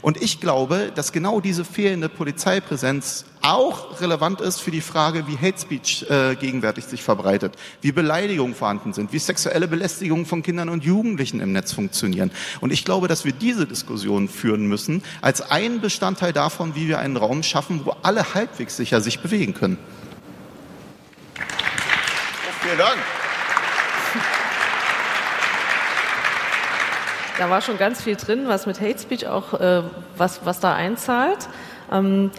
Und ich glaube, dass genau diese fehlende Polizeipräsenz auch relevant ist für die Frage, wie Hate Speech äh, gegenwärtig sich verbreitet, wie Beleidigungen vorhanden sind, wie sexuelle Belästigungen von Kindern und Jugendlichen im Netz funktionieren. Und ich glaube, dass wir diese Diskussion führen müssen als einen Bestandteil davon, wie wir einen Raum schaffen, wo alle halbwegs sicher sich bewegen können. Vielen Dank. Da war schon ganz viel drin, was mit Hate Speech auch, äh, was, was da einzahlt. Ähm,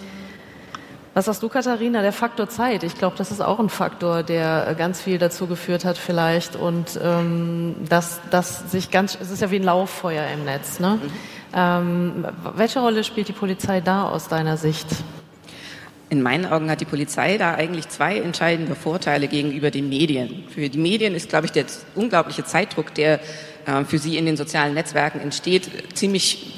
was sagst du, Katharina? Der Faktor Zeit. Ich glaube, das ist auch ein Faktor, der äh, ganz viel dazu geführt hat, vielleicht. Und ähm, dass, dass sich ganz, es ist ja wie ein Lauffeuer im Netz. Ne? Mhm. Ähm, welche Rolle spielt die Polizei da aus deiner Sicht? In meinen Augen hat die Polizei da eigentlich zwei entscheidende Vorteile gegenüber den Medien. Für die Medien ist, glaube ich, der unglaubliche Zeitdruck, der äh, für sie in den sozialen Netzwerken entsteht, ziemlich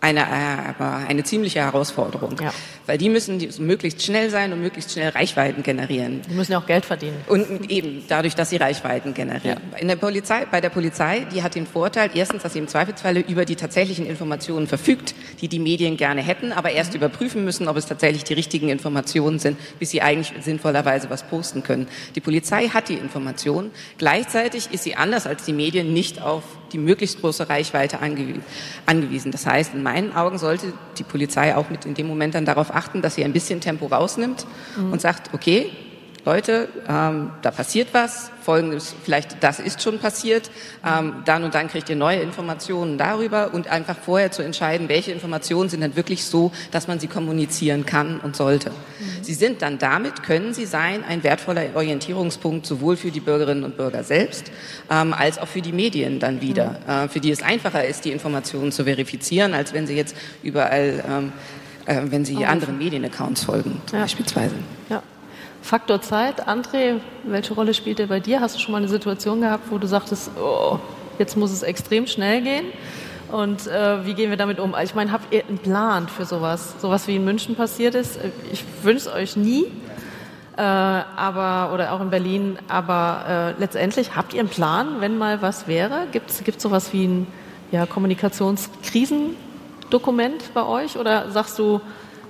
eine, äh, eine ziemliche Herausforderung. Ja. Weil die müssen möglichst schnell sein und möglichst schnell Reichweiten generieren. Die müssen ja auch Geld verdienen. Und eben dadurch, dass sie Reichweiten generieren. Ja. In der Polizei, bei der Polizei, die hat den Vorteil, erstens, dass sie im Zweifelsfalle über die tatsächlichen Informationen verfügt, die die Medien gerne hätten, aber erst mhm. überprüfen müssen, ob es tatsächlich die richtigen Informationen sind, bis sie eigentlich sinnvollerweise was posten können. Die Polizei hat die Informationen. Gleichzeitig ist sie anders als die Medien nicht auf die möglichst große Reichweite angewiesen. Das heißt, in meinen Augen sollte die Polizei auch mit in dem Moment dann darauf achten, dass sie ein bisschen Tempo rausnimmt mhm. und sagt, okay, Leute, ähm, da passiert was, folgendes, vielleicht das ist schon passiert, ähm, dann und dann kriegt ihr neue Informationen darüber und einfach vorher zu entscheiden, welche Informationen sind dann wirklich so, dass man sie kommunizieren kann und sollte. Mhm. Sie sind dann damit, können sie sein, ein wertvoller Orientierungspunkt sowohl für die Bürgerinnen und Bürger selbst, ähm, als auch für die Medien dann wieder, mhm. äh, für die es einfacher ist, die Informationen zu verifizieren, als wenn sie jetzt überall, ähm, äh, wenn sie anderen Medienaccounts folgen, ja. beispielsweise. Ja. Faktor Zeit. André, welche Rolle spielt der bei dir? Hast du schon mal eine Situation gehabt, wo du sagtest, oh, jetzt muss es extrem schnell gehen? Und äh, wie gehen wir damit um? Ich meine, habt ihr einen Plan für sowas? Sowas wie in München passiert ist? Ich wünsche es euch nie, äh, aber oder auch in Berlin. Aber äh, letztendlich habt ihr einen Plan, wenn mal was wäre? Gibt es sowas wie ein ja, Kommunikationskrisendokument bei euch? Oder sagst du,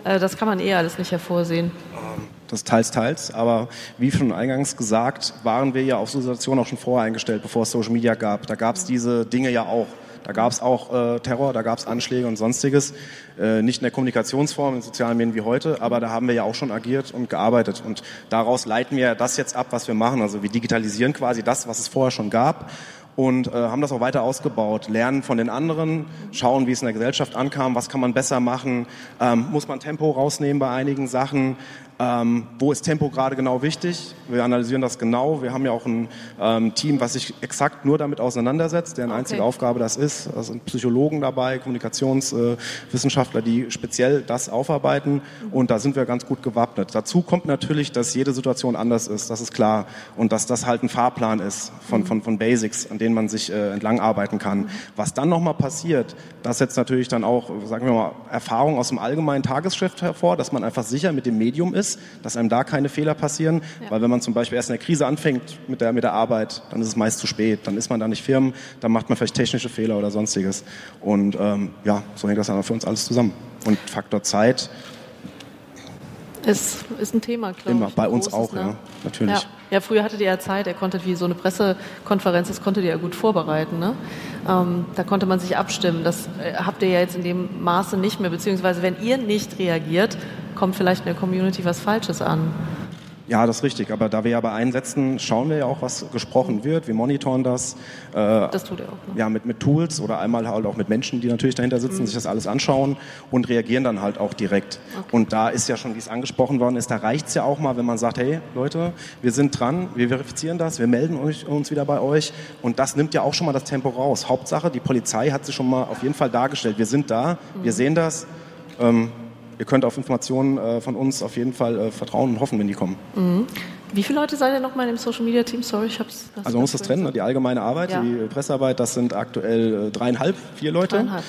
äh, das kann man eh alles nicht hervorsehen? Ähm, das teils, teils. Aber wie schon eingangs gesagt, waren wir ja auf so Situationen auch schon vorher eingestellt, bevor es Social Media gab. Da gab es diese Dinge ja auch. Da gab es auch äh, Terror, da gab es Anschläge und sonstiges. Äh, nicht in der Kommunikationsform in sozialen Medien wie heute, aber da haben wir ja auch schon agiert und gearbeitet. Und daraus leiten wir das jetzt ab, was wir machen. Also wir digitalisieren quasi das, was es vorher schon gab und äh, haben das auch weiter ausgebaut. Lernen von den anderen, schauen, wie es in der Gesellschaft ankam, was kann man besser machen, ähm, muss man Tempo rausnehmen bei einigen Sachen, ähm, wo ist Tempo gerade genau wichtig? Wir analysieren das genau. Wir haben ja auch ein ähm, Team, was sich exakt nur damit auseinandersetzt, deren okay. einzige Aufgabe das ist. Da sind Psychologen dabei, Kommunikationswissenschaftler, äh, die speziell das aufarbeiten. Und da sind wir ganz gut gewappnet. Dazu kommt natürlich, dass jede Situation anders ist. Das ist klar. Und dass das halt ein Fahrplan ist von, von, von Basics, an denen man sich äh, entlang arbeiten kann. Was dann nochmal passiert, das setzt natürlich dann auch, sagen wir mal, Erfahrung aus dem allgemeinen Tagesgeschäft hervor, dass man einfach sicher mit dem Medium ist ist, dass einem da keine Fehler passieren. Ja. Weil wenn man zum Beispiel erst in der Krise anfängt mit der, mit der Arbeit, dann ist es meist zu spät. Dann ist man da nicht firm, dann macht man vielleicht technische Fehler oder sonstiges. Und ähm, ja, so hängt das dann für uns alles zusammen. Und Faktor Zeit, ist, ist ein Thema, glaube Immer, ich. bei uns großes, auch, ne? ja, natürlich. Ja. Ja, früher hattet ihr ja Zeit, er konnte wie so eine Pressekonferenz, das konntet ihr ja gut vorbereiten. Ne? Ähm, da konnte man sich abstimmen. Das äh, habt ihr ja jetzt in dem Maße nicht mehr, beziehungsweise wenn ihr nicht reagiert, kommt vielleicht in der Community was Falsches an. Ja, das ist richtig. Aber da wir ja bei einsetzen, schauen wir ja auch, was gesprochen wird. Wir monitoren das. Äh, das tut er auch. Ne? Ja, mit, mit Tools oder einmal halt auch mit Menschen, die natürlich dahinter sitzen, mhm. sich das alles anschauen und reagieren dann halt auch direkt. Okay. Und da ist ja schon, wie es angesprochen worden ist, da reicht es ja auch mal, wenn man sagt, hey Leute, wir sind dran, wir verifizieren das, wir melden uns wieder bei euch. Und das nimmt ja auch schon mal das Tempo raus. Hauptsache, die Polizei hat sich schon mal auf jeden Fall dargestellt. Wir sind da, mhm. wir sehen das. Ähm, ihr könnt auf Informationen äh, von uns auf jeden Fall äh, vertrauen und hoffen, wenn die kommen. Mhm. Wie viele Leute seid ihr nochmal im Social Media Team? Sorry, ich hab's. Also man muss das trennen, ne? die allgemeine Arbeit, ja. die Pressearbeit, das sind aktuell äh, dreieinhalb, vier Leute. Dreieinhalb.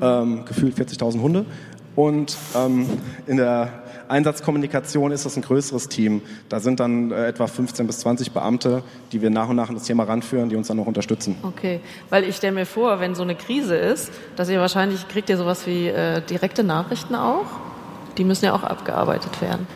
Ähm, gefühlt 40.000 Hunde. Und ähm, in der Einsatzkommunikation ist das ein größeres Team. Da sind dann äh, etwa 15 bis 20 Beamte, die wir nach und nach in das Thema ranführen, die uns dann noch unterstützen. Okay, weil ich stelle mir vor, wenn so eine Krise ist, dass ihr wahrscheinlich, kriegt ihr sowas wie äh, direkte Nachrichten auch? Die müssen ja auch abgearbeitet werden.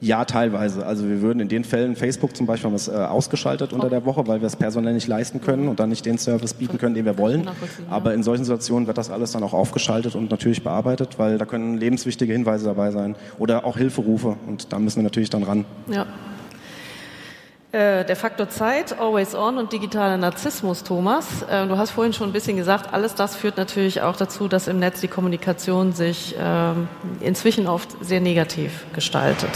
Ja, teilweise. Also wir würden in den Fällen, Facebook zum Beispiel haben wir es äh, ausgeschaltet unter der Woche, weil wir es personell nicht leisten können und dann nicht den Service bieten können, den wir wollen. Aber in solchen Situationen wird das alles dann auch aufgeschaltet und natürlich bearbeitet, weil da können lebenswichtige Hinweise dabei sein oder auch Hilferufe und da müssen wir natürlich dann ran. Ja. Äh, der Faktor Zeit, Always On und digitaler Narzissmus, Thomas. Äh, du hast vorhin schon ein bisschen gesagt, alles das führt natürlich auch dazu, dass im Netz die Kommunikation sich ähm, inzwischen oft sehr negativ gestaltet.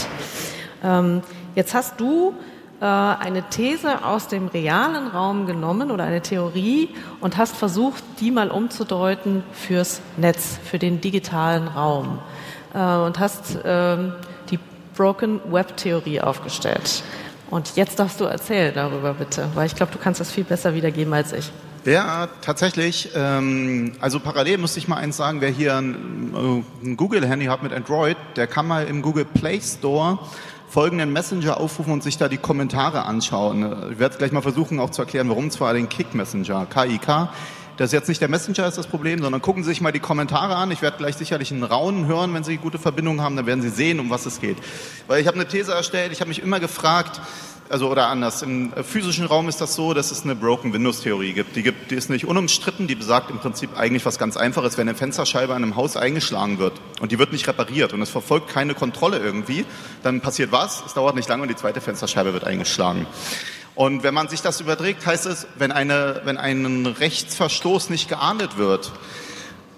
Ähm, jetzt hast du äh, eine These aus dem realen Raum genommen oder eine Theorie und hast versucht, die mal umzudeuten fürs Netz, für den digitalen Raum und hast ähm, die Broken Web Theorie aufgestellt. Und jetzt darfst du erzählen darüber bitte, weil ich glaube, du kannst das viel besser wiedergeben als ich. Ja, tatsächlich. Ähm, also parallel muss ich mal eins sagen, wer hier ein, äh, ein Google-Handy hat mit Android, der kann mal im Google Play Store folgenden Messenger aufrufen und sich da die Kommentare anschauen. Ich werde gleich mal versuchen auch zu erklären, warum zwar den Kick Messenger, KIK. Das ist jetzt nicht der Messenger ist das Problem, sondern gucken Sie sich mal die Kommentare an. Ich werde gleich sicherlich einen Raunen hören, wenn Sie gute Verbindungen haben, dann werden Sie sehen, um was es geht. Weil ich habe eine These erstellt, ich habe mich immer gefragt, also oder anders, im physischen Raum ist das so, dass es eine Broken Windows Theorie gibt. Die, gibt. die ist nicht unumstritten, die besagt im Prinzip eigentlich was ganz Einfaches, wenn eine Fensterscheibe an einem Haus eingeschlagen wird und die wird nicht repariert und es verfolgt keine Kontrolle irgendwie, dann passiert was? Es dauert nicht lange und die zweite Fensterscheibe wird eingeschlagen. Und wenn man sich das überträgt, heißt es, wenn, eine, wenn ein Rechtsverstoß nicht geahndet wird,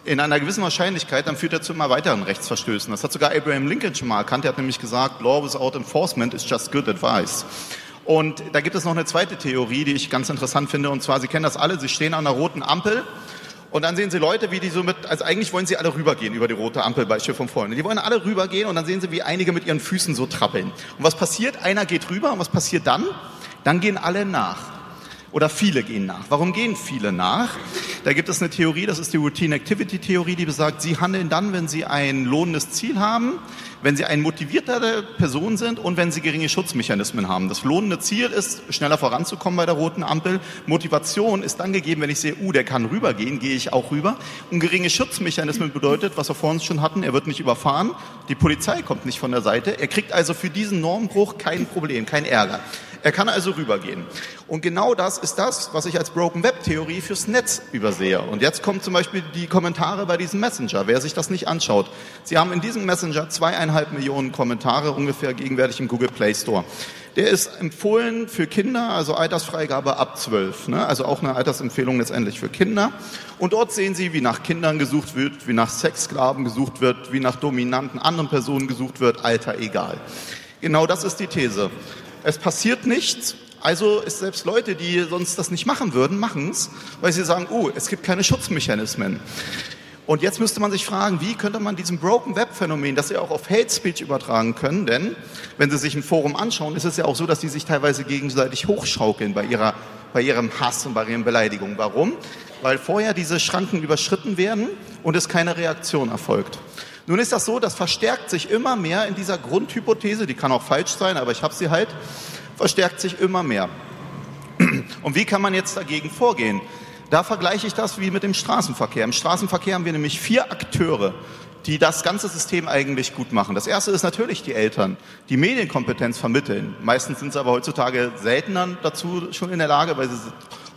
in einer gewissen Wahrscheinlichkeit, dann führt er zu immer weiteren Rechtsverstößen. Das hat sogar Abraham Lincoln schon mal erkannt. Er hat nämlich gesagt, Law without enforcement is just good advice. Und da gibt es noch eine zweite Theorie, die ich ganz interessant finde. Und zwar, Sie kennen das alle, Sie stehen an einer roten Ampel und dann sehen Sie Leute, wie die so mit, also eigentlich wollen sie alle rübergehen über die rote Ampel, Beispiel von vorne. Die wollen alle rübergehen und dann sehen Sie, wie einige mit ihren Füßen so trappeln. Und was passiert? Einer geht rüber und was passiert dann? Dann gehen alle nach. Oder viele gehen nach. Warum gehen viele nach? Da gibt es eine Theorie, das ist die Routine Activity Theorie, die besagt, sie handeln dann, wenn sie ein lohnendes Ziel haben, wenn sie eine motivierte Person sind und wenn sie geringe Schutzmechanismen haben. Das lohnende Ziel ist, schneller voranzukommen bei der roten Ampel. Motivation ist dann gegeben, wenn ich sehe, uh, der kann rübergehen, gehe ich auch rüber. Und geringe Schutzmechanismen bedeutet, was wir vor uns schon hatten, er wird nicht überfahren, die Polizei kommt nicht von der Seite, er kriegt also für diesen Normbruch kein Problem, kein Ärger. Er kann also rübergehen. Und genau das ist das, was ich als Broken Web Theorie fürs Netz übersehe. Und jetzt kommen zum Beispiel die Kommentare bei diesem Messenger. Wer sich das nicht anschaut. Sie haben in diesem Messenger zweieinhalb Millionen Kommentare ungefähr gegenwärtig im Google Play Store. Der ist empfohlen für Kinder, also Altersfreigabe ab zwölf. Ne? Also auch eine Altersempfehlung letztendlich für Kinder. Und dort sehen Sie, wie nach Kindern gesucht wird, wie nach Sexsklaven gesucht wird, wie nach dominanten anderen Personen gesucht wird, Alter egal. Genau das ist die These. Es passiert nichts. Also ist selbst Leute, die sonst das nicht machen würden, machen es, weil sie sagen, oh, es gibt keine Schutzmechanismen. Und jetzt müsste man sich fragen, wie könnte man diesem Broken Web Phänomen, das Sie auch auf Hate Speech übertragen können, denn wenn Sie sich ein Forum anschauen, ist es ja auch so, dass die sich teilweise gegenseitig hochschaukeln bei ihrer, bei ihrem Hass und bei ihren Beleidigungen. Warum? Weil vorher diese Schranken überschritten werden und es keine Reaktion erfolgt. Nun ist das so, das verstärkt sich immer mehr in dieser Grundhypothese, die kann auch falsch sein, aber ich habe sie halt, verstärkt sich immer mehr. Und wie kann man jetzt dagegen vorgehen? Da vergleiche ich das wie mit dem Straßenverkehr. Im Straßenverkehr haben wir nämlich vier Akteure, die das ganze System eigentlich gut machen. Das erste ist natürlich die Eltern, die Medienkompetenz vermitteln. Meistens sind sie aber heutzutage seltener dazu schon in der Lage, weil sie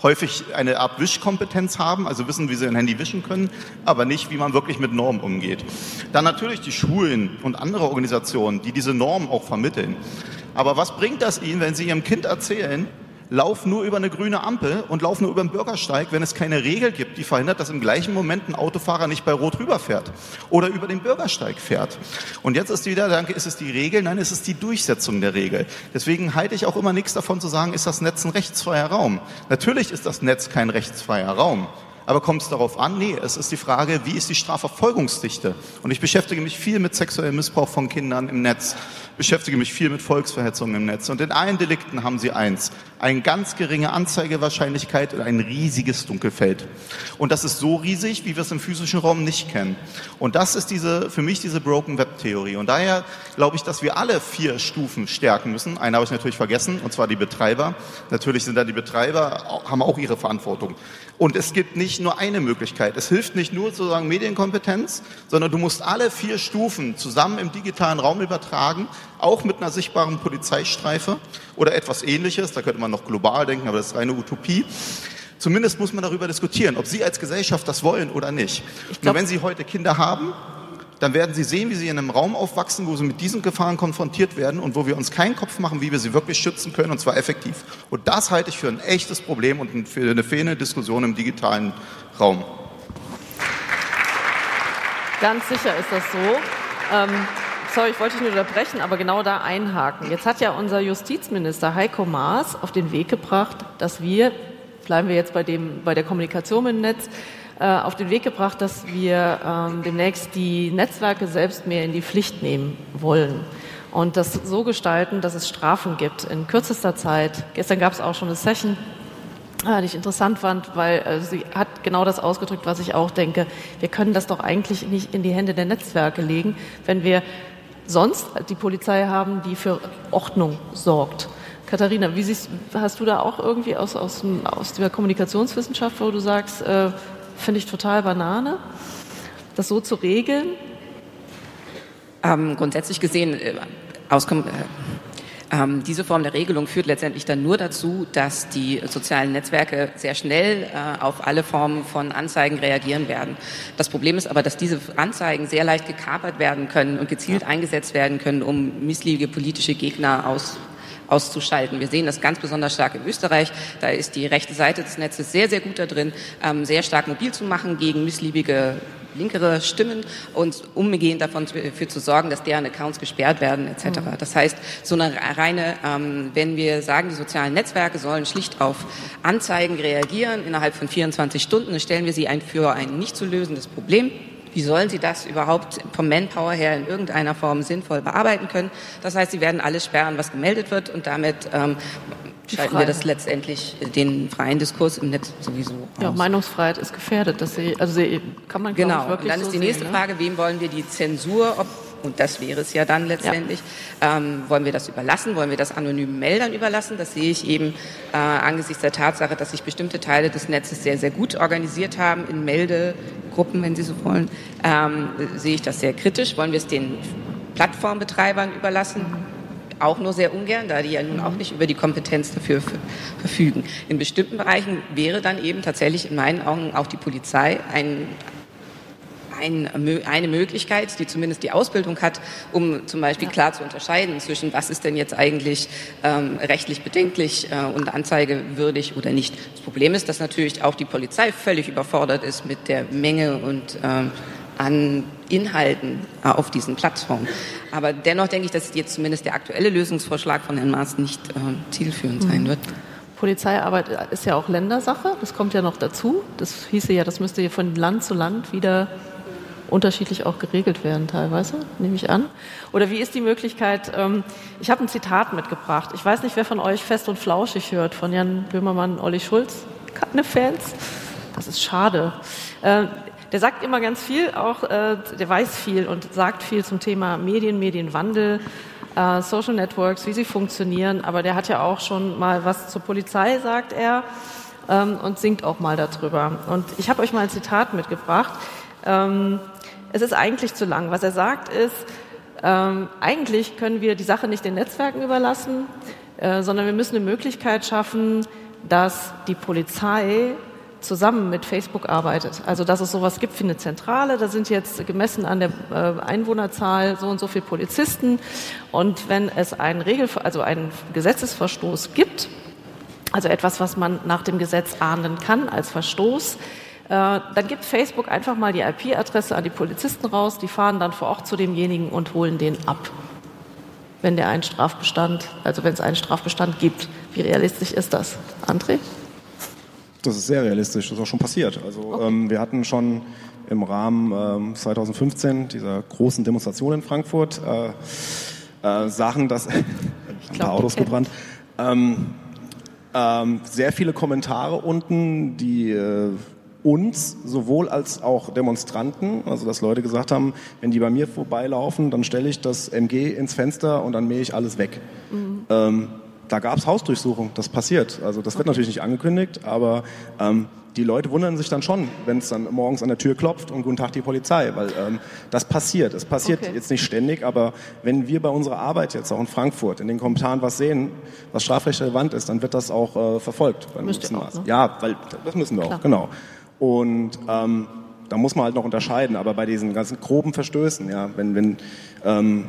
häufig eine Art Wischkompetenz haben, also wissen, wie sie ein Handy wischen können, aber nicht, wie man wirklich mit Normen umgeht. Dann natürlich die Schulen und andere Organisationen, die diese Normen auch vermitteln. Aber was bringt das ihnen, wenn sie ihrem Kind erzählen, lauf nur über eine grüne Ampel und lauf nur über einen Bürgersteig, wenn es keine Regel gibt, die verhindert, dass im gleichen Moment ein Autofahrer nicht bei Rot rüberfährt oder über den Bürgersteig fährt. Und jetzt ist wieder, danke, ist es die Regel? Nein, es ist die Durchsetzung der Regel. Deswegen halte ich auch immer nichts davon zu sagen, ist das Netz ein rechtsfreier Raum. Natürlich ist das Netz kein rechtsfreier Raum. Aber kommt es darauf an? Nee, es ist die Frage, wie ist die Strafverfolgungsdichte? Und ich beschäftige mich viel mit sexuellem Missbrauch von Kindern im Netz beschäftige mich viel mit Volksverhetzung im Netz. Und in allen Delikten haben sie eins. Eine ganz geringe Anzeigewahrscheinlichkeit und ein riesiges Dunkelfeld. Und das ist so riesig, wie wir es im physischen Raum nicht kennen. Und das ist diese, für mich diese Broken Web Theorie. Und daher glaube ich, dass wir alle vier Stufen stärken müssen. Eine habe ich natürlich vergessen, und zwar die Betreiber. Natürlich sind da die Betreiber, haben auch ihre Verantwortung. Und es gibt nicht nur eine Möglichkeit. Es hilft nicht nur sozusagen Medienkompetenz, sondern du musst alle vier Stufen zusammen im digitalen Raum übertragen, auch mit einer sichtbaren Polizeistreife oder etwas ähnliches. Da könnte man noch global denken, aber das ist reine Utopie. Zumindest muss man darüber diskutieren, ob Sie als Gesellschaft das wollen oder nicht. Nur wenn Sie heute Kinder haben, dann werden Sie sehen, wie Sie in einem Raum aufwachsen, wo Sie mit diesen Gefahren konfrontiert werden und wo wir uns keinen Kopf machen, wie wir sie wirklich schützen können, und zwar effektiv. Und das halte ich für ein echtes Problem und für eine fehlende Diskussion im digitalen Raum. Ganz sicher ist das so. Ähm, sorry, ich wollte dich nur unterbrechen, aber genau da einhaken. Jetzt hat ja unser Justizminister Heiko Maas auf den Weg gebracht, dass wir, bleiben wir jetzt bei, dem, bei der Kommunikation im Netz, äh, auf den Weg gebracht, dass wir ähm, demnächst die Netzwerke selbst mehr in die Pflicht nehmen wollen und das so gestalten, dass es Strafen gibt in kürzester Zeit. Gestern gab es auch schon eine Session, äh, die ich interessant fand, weil äh, sie hat genau das ausgedrückt, was ich auch denke. Wir können das doch eigentlich nicht in die Hände der Netzwerke legen, wenn wir sonst die Polizei haben, die für Ordnung sorgt. Katharina, wie siehst, hast du da auch irgendwie aus, aus, aus der Kommunikationswissenschaft, wo du sagst, äh, Finde ich total Banane, das so zu regeln. Ähm, grundsätzlich gesehen, äh, auskommen, äh, ähm, diese Form der Regelung führt letztendlich dann nur dazu, dass die sozialen Netzwerke sehr schnell äh, auf alle Formen von Anzeigen reagieren werden. Das Problem ist aber, dass diese Anzeigen sehr leicht gekapert werden können und gezielt eingesetzt werden können, um missliebige politische Gegner aus auszuschalten. Wir sehen das ganz besonders stark in Österreich. Da ist die rechte Seite des Netzes sehr, sehr gut da drin, ähm, sehr stark mobil zu machen gegen missliebige linkere Stimmen und umgehend davon dafür zu sorgen, dass deren Accounts gesperrt werden etc. Mhm. Das heißt, so eine reine, ähm, wenn wir sagen, die sozialen Netzwerke sollen schlicht auf Anzeigen reagieren innerhalb von 24 Stunden, dann stellen wir sie ein für ein nicht zu lösendes Problem. Wie sollen sie das überhaupt vom Manpower her in irgendeiner Form sinnvoll bearbeiten können? Das heißt, sie werden alles sperren, was gemeldet wird und damit ähm, schalten wir das letztendlich den freien Diskurs im Netz sowieso aus. Ja, Meinungsfreiheit ist gefährdet. Das sie, also sie, kann man genau. wirklich und dann so ist die nächste sehen, ne? Frage, wem wollen wir die Zensur, ob und das wäre es ja dann letztendlich. Ja. Ähm, wollen wir das überlassen? Wollen wir das anonymen Meldern überlassen? Das sehe ich eben äh, angesichts der Tatsache, dass sich bestimmte Teile des Netzes sehr, sehr gut organisiert haben in Meldegruppen, wenn Sie so wollen. Ähm, sehe ich das sehr kritisch. Wollen wir es den Plattformbetreibern überlassen? auch nur sehr ungern, da die ja nun auch nicht über die Kompetenz dafür verfügen. In bestimmten Bereichen wäre dann eben tatsächlich in meinen Augen auch die Polizei ein ein, eine Möglichkeit, die zumindest die Ausbildung hat, um zum Beispiel klar zu unterscheiden zwischen, was ist denn jetzt eigentlich ähm, rechtlich bedenklich äh, und anzeigewürdig oder nicht. Das Problem ist, dass natürlich auch die Polizei völlig überfordert ist mit der Menge und ähm, an Inhalten äh, auf diesen Plattformen. Aber dennoch denke ich, dass jetzt zumindest der aktuelle Lösungsvorschlag von Herrn Maas nicht äh, zielführend sein mhm. wird. Polizeiarbeit ist ja auch Ländersache, das kommt ja noch dazu. Das hieße ja, das müsste ja von Land zu Land wieder unterschiedlich auch geregelt werden teilweise, nehme ich an. Oder wie ist die Möglichkeit, ähm, ich habe ein Zitat mitgebracht. Ich weiß nicht, wer von euch Fest und Flauschig hört, von Jan Böhmermann, Olli Schulz. Keine Fans? Das ist schade. Äh, der sagt immer ganz viel, auch äh, der weiß viel und sagt viel zum Thema Medien, Medienwandel, äh, Social Networks, wie sie funktionieren. Aber der hat ja auch schon mal was zur Polizei, sagt er, ähm, und singt auch mal darüber. Und ich habe euch mal ein Zitat mitgebracht. Ähm, es ist eigentlich zu lang. Was er sagt ist, ähm, eigentlich können wir die Sache nicht den Netzwerken überlassen, äh, sondern wir müssen eine Möglichkeit schaffen, dass die Polizei zusammen mit Facebook arbeitet. Also dass es sowas gibt wie eine Zentrale, da sind jetzt gemessen an der äh, Einwohnerzahl so und so viele Polizisten und wenn es einen Regel, also einen Gesetzesverstoß gibt, also etwas, was man nach dem Gesetz ahnden kann als Verstoß, dann gibt Facebook einfach mal die IP-Adresse an die Polizisten raus, die fahren dann vor Ort zu demjenigen und holen den ab wenn der einen Strafbestand, also wenn es einen Strafbestand gibt. Wie realistisch ist das, André? Das ist sehr realistisch, das ist auch schon passiert. Also okay. ähm, wir hatten schon im Rahmen ähm, 2015 dieser großen Demonstration in Frankfurt äh, äh, Sachen, dass ein paar Autos gebrannt. Ähm, ähm, sehr viele Kommentare unten, die äh, uns sowohl als auch Demonstranten, also dass Leute gesagt haben, wenn die bei mir vorbeilaufen, dann stelle ich das MG ins Fenster und dann mähe ich alles weg. Mhm. Ähm, da gab es Hausdurchsuchung, das passiert. Also das wird okay. natürlich nicht angekündigt, aber ähm, die Leute wundern sich dann schon, wenn es dann morgens an der Tür klopft und guten Tag die Polizei, weil ähm, das passiert. Es passiert okay. jetzt nicht ständig, aber wenn wir bei unserer Arbeit jetzt auch in Frankfurt in den Kommentaren was sehen, was strafrechtsrelevant ist, dann wird das auch äh, verfolgt. Müsst ihr auch, ne? Ja, weil das müssen wir Klar. auch, genau. Und ähm, da muss man halt noch unterscheiden, aber bei diesen ganzen groben Verstößen, ja, wenn, wenn ähm,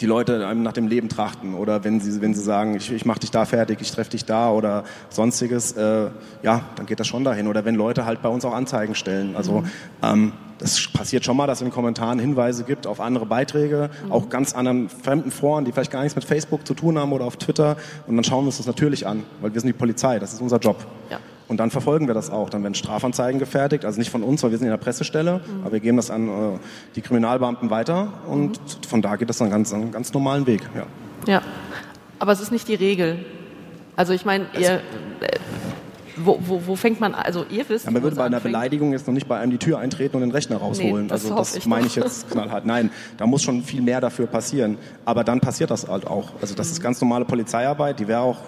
die Leute einem nach dem Leben trachten oder wenn sie, wenn sie sagen, ich, ich mache dich da fertig, ich treffe dich da oder sonstiges, äh, ja, dann geht das schon dahin. Oder wenn Leute halt bei uns auch Anzeigen stellen. Also mhm. ähm, das passiert schon mal, dass es in den Kommentaren Hinweise gibt auf andere Beiträge, mhm. auch ganz anderen fremden Foren, die vielleicht gar nichts mit Facebook zu tun haben oder auf Twitter. Und dann schauen wir uns das natürlich an, weil wir sind die Polizei, das ist unser Job. Ja. Und dann verfolgen wir das auch. Dann werden Strafanzeigen gefertigt, also nicht von uns, weil wir sind in der Pressestelle, mhm. aber wir geben das an äh, die Kriminalbeamten weiter und mhm. von da geht das dann ganz, einen ganz normalen Weg. Ja. ja, aber es ist nicht die Regel. Also ich meine, ihr, äh, wo, wo, wo, fängt man, also ihr wisst... Ja, man würde bei einer Beleidigung jetzt noch nicht bei einem die Tür eintreten und den Rechner rausholen. Nee, das also das meine ich jetzt knallhart. Nein, da muss schon viel mehr dafür passieren. Aber dann passiert das halt auch. Also das mhm. ist ganz normale Polizeiarbeit, die wäre auch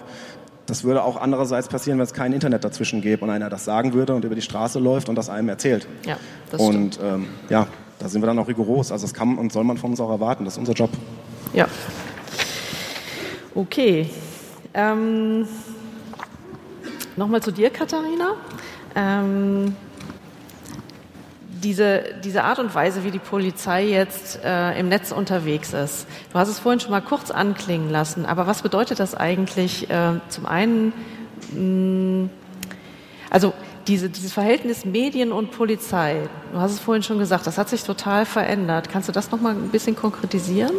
das würde auch andererseits passieren, wenn es kein Internet dazwischen gäbe und einer das sagen würde und über die Straße läuft und das einem erzählt. Ja, das und ähm, ja, da sind wir dann auch rigoros. Also das kann und soll man von uns auch erwarten. Das ist unser Job. Ja. Okay. Ähm, Nochmal zu dir, Katharina. Ähm, diese, diese Art und Weise, wie die Polizei jetzt äh, im Netz unterwegs ist. Du hast es vorhin schon mal kurz anklingen lassen, aber was bedeutet das eigentlich äh, zum einen, mh, mm, also diese, dieses Verhältnis Medien und Polizei, du hast es vorhin schon gesagt, das hat sich total verändert. Kannst du das noch mal ein bisschen konkretisieren?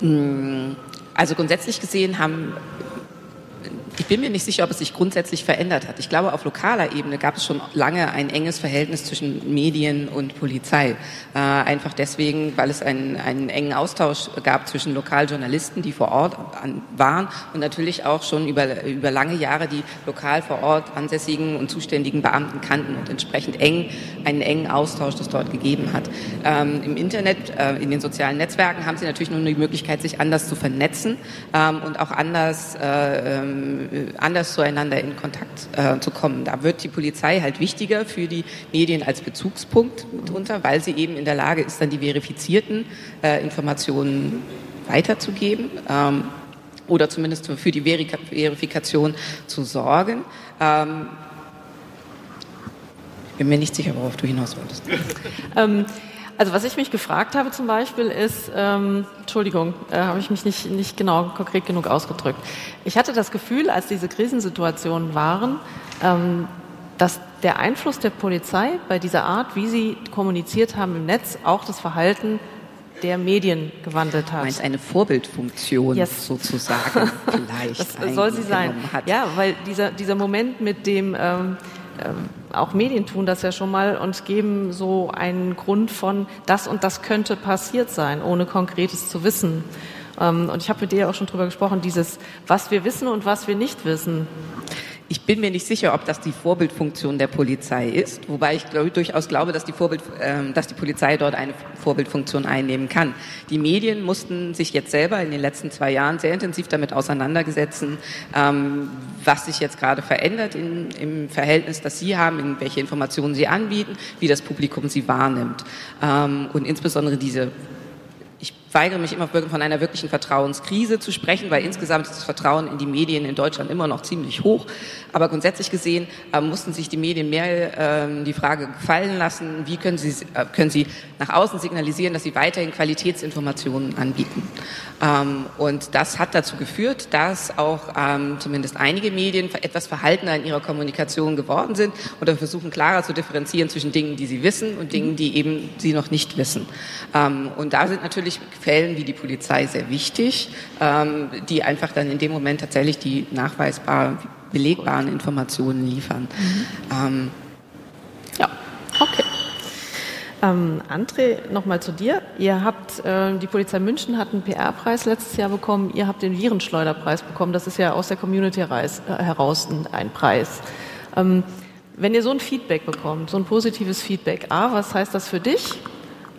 Mm, also grundsätzlich gesehen haben bin mir nicht sicher, ob es sich grundsätzlich verändert hat. Ich glaube, auf lokaler Ebene gab es schon lange ein enges Verhältnis zwischen Medien und Polizei. Äh, einfach deswegen, weil es einen, einen engen Austausch gab zwischen Lokaljournalisten, die vor Ort an, waren und natürlich auch schon über, über lange Jahre die lokal vor Ort ansässigen und zuständigen Beamten kannten und entsprechend eng einen engen Austausch das dort gegeben hat. Ähm, Im Internet, äh, in den sozialen Netzwerken haben sie natürlich nur die Möglichkeit, sich anders zu vernetzen ähm, und auch anders äh, ähm, äh, anders zueinander in Kontakt äh, zu kommen. Da wird die Polizei halt wichtiger für die Medien als Bezugspunkt drunter, weil sie eben in der Lage ist, dann die verifizierten äh, Informationen weiterzugeben. Ähm, oder zumindest für die Verifikation zu sorgen. Ähm, ich bin mir nicht sicher, worauf du hinaus wolltest. Ähm, also was ich mich gefragt habe zum Beispiel ist, ähm, Entschuldigung, äh, habe ich mich nicht, nicht genau konkret genug ausgedrückt. Ich hatte das Gefühl, als diese Krisensituationen waren, ähm, dass der Einfluss der Polizei bei dieser Art, wie sie kommuniziert haben im Netz, auch das Verhalten der Medien gewandelt hat. Du meinst eine Vorbildfunktion yes. sozusagen vielleicht. Das soll sie sein. Hat. Ja, weil dieser, dieser Moment mit dem ähm, ähm, auch Medien tun das ja schon mal und geben so einen Grund von, das und das könnte passiert sein, ohne Konkretes zu wissen. Ähm, und ich habe mit dir auch schon drüber gesprochen, dieses, was wir wissen und was wir nicht wissen. Ich bin mir nicht sicher, ob das die Vorbildfunktion der Polizei ist, wobei ich glaube, durchaus glaube, dass die, Vorbild, äh, dass die Polizei dort eine Vorbildfunktion einnehmen kann. Die Medien mussten sich jetzt selber in den letzten zwei Jahren sehr intensiv damit auseinandergesetzen, ähm, was sich jetzt gerade verändert in, im Verhältnis, das sie haben, in welche Informationen sie anbieten, wie das Publikum sie wahrnimmt. Ähm, und insbesondere diese weigere mich immer von einer wirklichen Vertrauenskrise zu sprechen, weil insgesamt ist das Vertrauen in die Medien in Deutschland immer noch ziemlich hoch. Aber grundsätzlich gesehen äh, mussten sich die Medien mehr äh, die Frage gefallen lassen, wie können sie, äh, können sie nach außen signalisieren, dass sie weiterhin Qualitätsinformationen anbieten. Ähm, und das hat dazu geführt, dass auch ähm, zumindest einige Medien etwas verhaltener in ihrer Kommunikation geworden sind oder versuchen klarer zu differenzieren zwischen Dingen, die sie wissen und Dingen, die eben sie noch nicht wissen. Ähm, und da sind natürlich Quellen wie die Polizei sehr wichtig, ähm, die einfach dann in dem Moment tatsächlich die nachweisbar belegbaren Informationen liefern. Mhm. Ähm, ja, okay. Ähm, André, nochmal zu dir. Ihr habt, äh, die Polizei München hat einen PR-Preis letztes Jahr bekommen. Ihr habt den Virenschleuderpreis bekommen. Das ist ja aus der Community heraus ein Preis. Ähm, wenn ihr so ein Feedback bekommt, so ein positives Feedback, A, was heißt das für dich?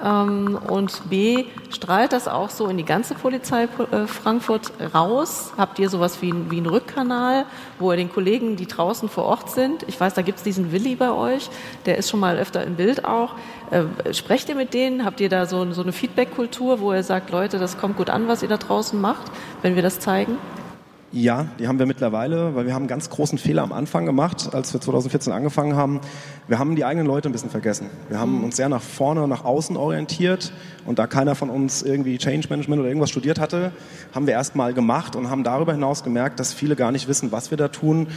Ähm, und B, strahlt das auch so in die ganze Polizei äh, Frankfurt raus? Habt ihr sowas wie, wie einen Rückkanal, wo ihr den Kollegen, die draußen vor Ort sind, ich weiß, da gibt es diesen Willi bei euch, der ist schon mal öfter im Bild auch. Äh, sprecht ihr mit denen? Habt ihr da so, so eine Feedback-Kultur, wo ihr sagt, Leute, das kommt gut an, was ihr da draußen macht, wenn wir das zeigen? Ja, die haben wir mittlerweile, weil wir haben einen ganz großen Fehler am Anfang gemacht, als wir 2014 angefangen haben. Wir haben die eigenen Leute ein bisschen vergessen. Wir haben mhm. uns sehr nach vorne und nach außen orientiert und da keiner von uns irgendwie Change Management oder irgendwas studiert hatte, haben wir erst mal gemacht und haben darüber hinaus gemerkt, dass viele gar nicht wissen, was wir da tun,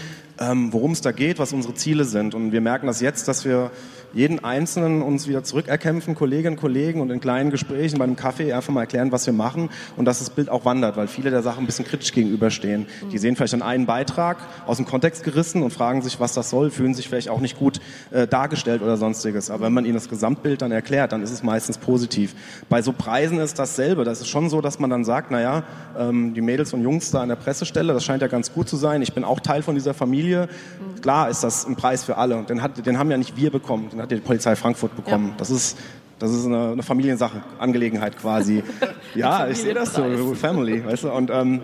ähm, worum es da geht, was unsere Ziele sind. Und wir merken das jetzt, dass wir jeden Einzelnen uns wieder zurückerkämpfen, Kolleginnen und Kollegen und in kleinen Gesprächen bei einem Kaffee einfach mal erklären, was wir machen und dass das Bild auch wandert, weil viele der Sachen ein bisschen kritisch gegenüberstehen. Mhm. Die sehen vielleicht dann einen Beitrag aus dem Kontext gerissen und fragen sich, was das soll, fühlen sich vielleicht auch nicht gut äh, dargestellt oder sonstiges. Aber wenn man ihnen das Gesamtbild dann erklärt, dann ist es meistens positiv. Bei so Preisen ist dasselbe. Das ist schon so, dass man dann sagt, naja, ähm, die Mädels und Jungs da an der Pressestelle, das scheint ja ganz gut zu sein. Ich bin auch Teil von dieser Familie. Mhm. Klar ist das ein Preis für alle. Den, hat, den haben ja nicht wir bekommen, den hat die Polizei Frankfurt bekommen. Ja. Das ist das ist eine, eine Familiensache, Angelegenheit quasi. ja, ich sehe das so, Family, weißt du, und ähm,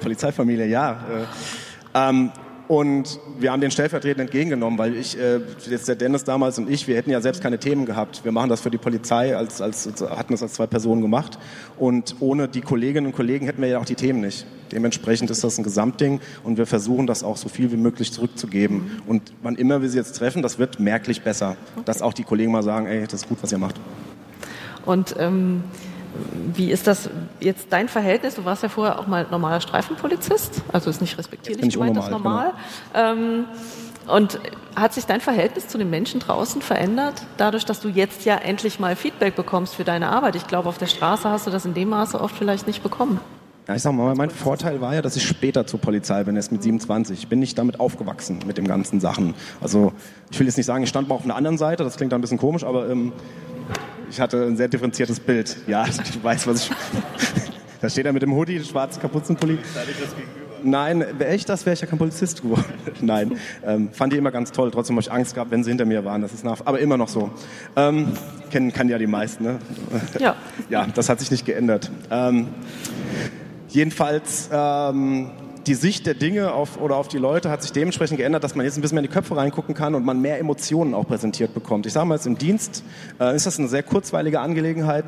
Polizeifamilie, ja. Äh, ähm, und wir haben den stellvertretend entgegengenommen, weil ich, äh, jetzt der Dennis damals und ich, wir hätten ja selbst keine Themen gehabt. Wir machen das für die Polizei, als, als, hatten das als zwei Personen gemacht. Und ohne die Kolleginnen und Kollegen hätten wir ja auch die Themen nicht. Dementsprechend ist das ein Gesamtding und wir versuchen das auch so viel wie möglich zurückzugeben. Und wann immer wir sie jetzt treffen, das wird merklich besser. Dass auch die Kollegen mal sagen, ey, das ist gut, was ihr macht. Und ähm wie ist das jetzt dein Verhältnis? Du warst ja vorher auch mal normaler Streifenpolizist, also ist nicht respektierlich gemeint, das normal. Genau. Ähm, und hat sich dein Verhältnis zu den Menschen draußen verändert, dadurch, dass du jetzt ja endlich mal Feedback bekommst für deine Arbeit? Ich glaube, auf der Straße hast du das in dem Maße oft vielleicht nicht bekommen. Ja, ich sag mal, mein Vorteil war ja, dass ich später zur Polizei bin, erst mit 27. Ich bin nicht damit aufgewachsen, mit den ganzen Sachen. Also, ich will jetzt nicht sagen, ich stand mal auf einer anderen Seite, das klingt dann ein bisschen komisch, aber ähm, ich hatte ein sehr differenziertes Bild. Ja, ich weiß, was ich. da steht er mit dem Hoodie, schwarzen Kapuzenpulli. Nein, wäre ich das, wäre ich ja kein Polizist geworden. Nein, ähm, fand die immer ganz toll. Trotzdem habe ich Angst gehabt, wenn sie hinter mir waren. Das ist nach, aber immer noch so. Ähm, kennen kann ja die meisten. Ne? Ja. ja, das hat sich nicht geändert. Ähm, jedenfalls ähm, die Sicht der Dinge auf, oder auf die Leute hat sich dementsprechend geändert, dass man jetzt ein bisschen mehr in die Köpfe reingucken kann und man mehr Emotionen auch präsentiert bekommt. Ich sage mal, jetzt im Dienst äh, ist das eine sehr kurzweilige Angelegenheit.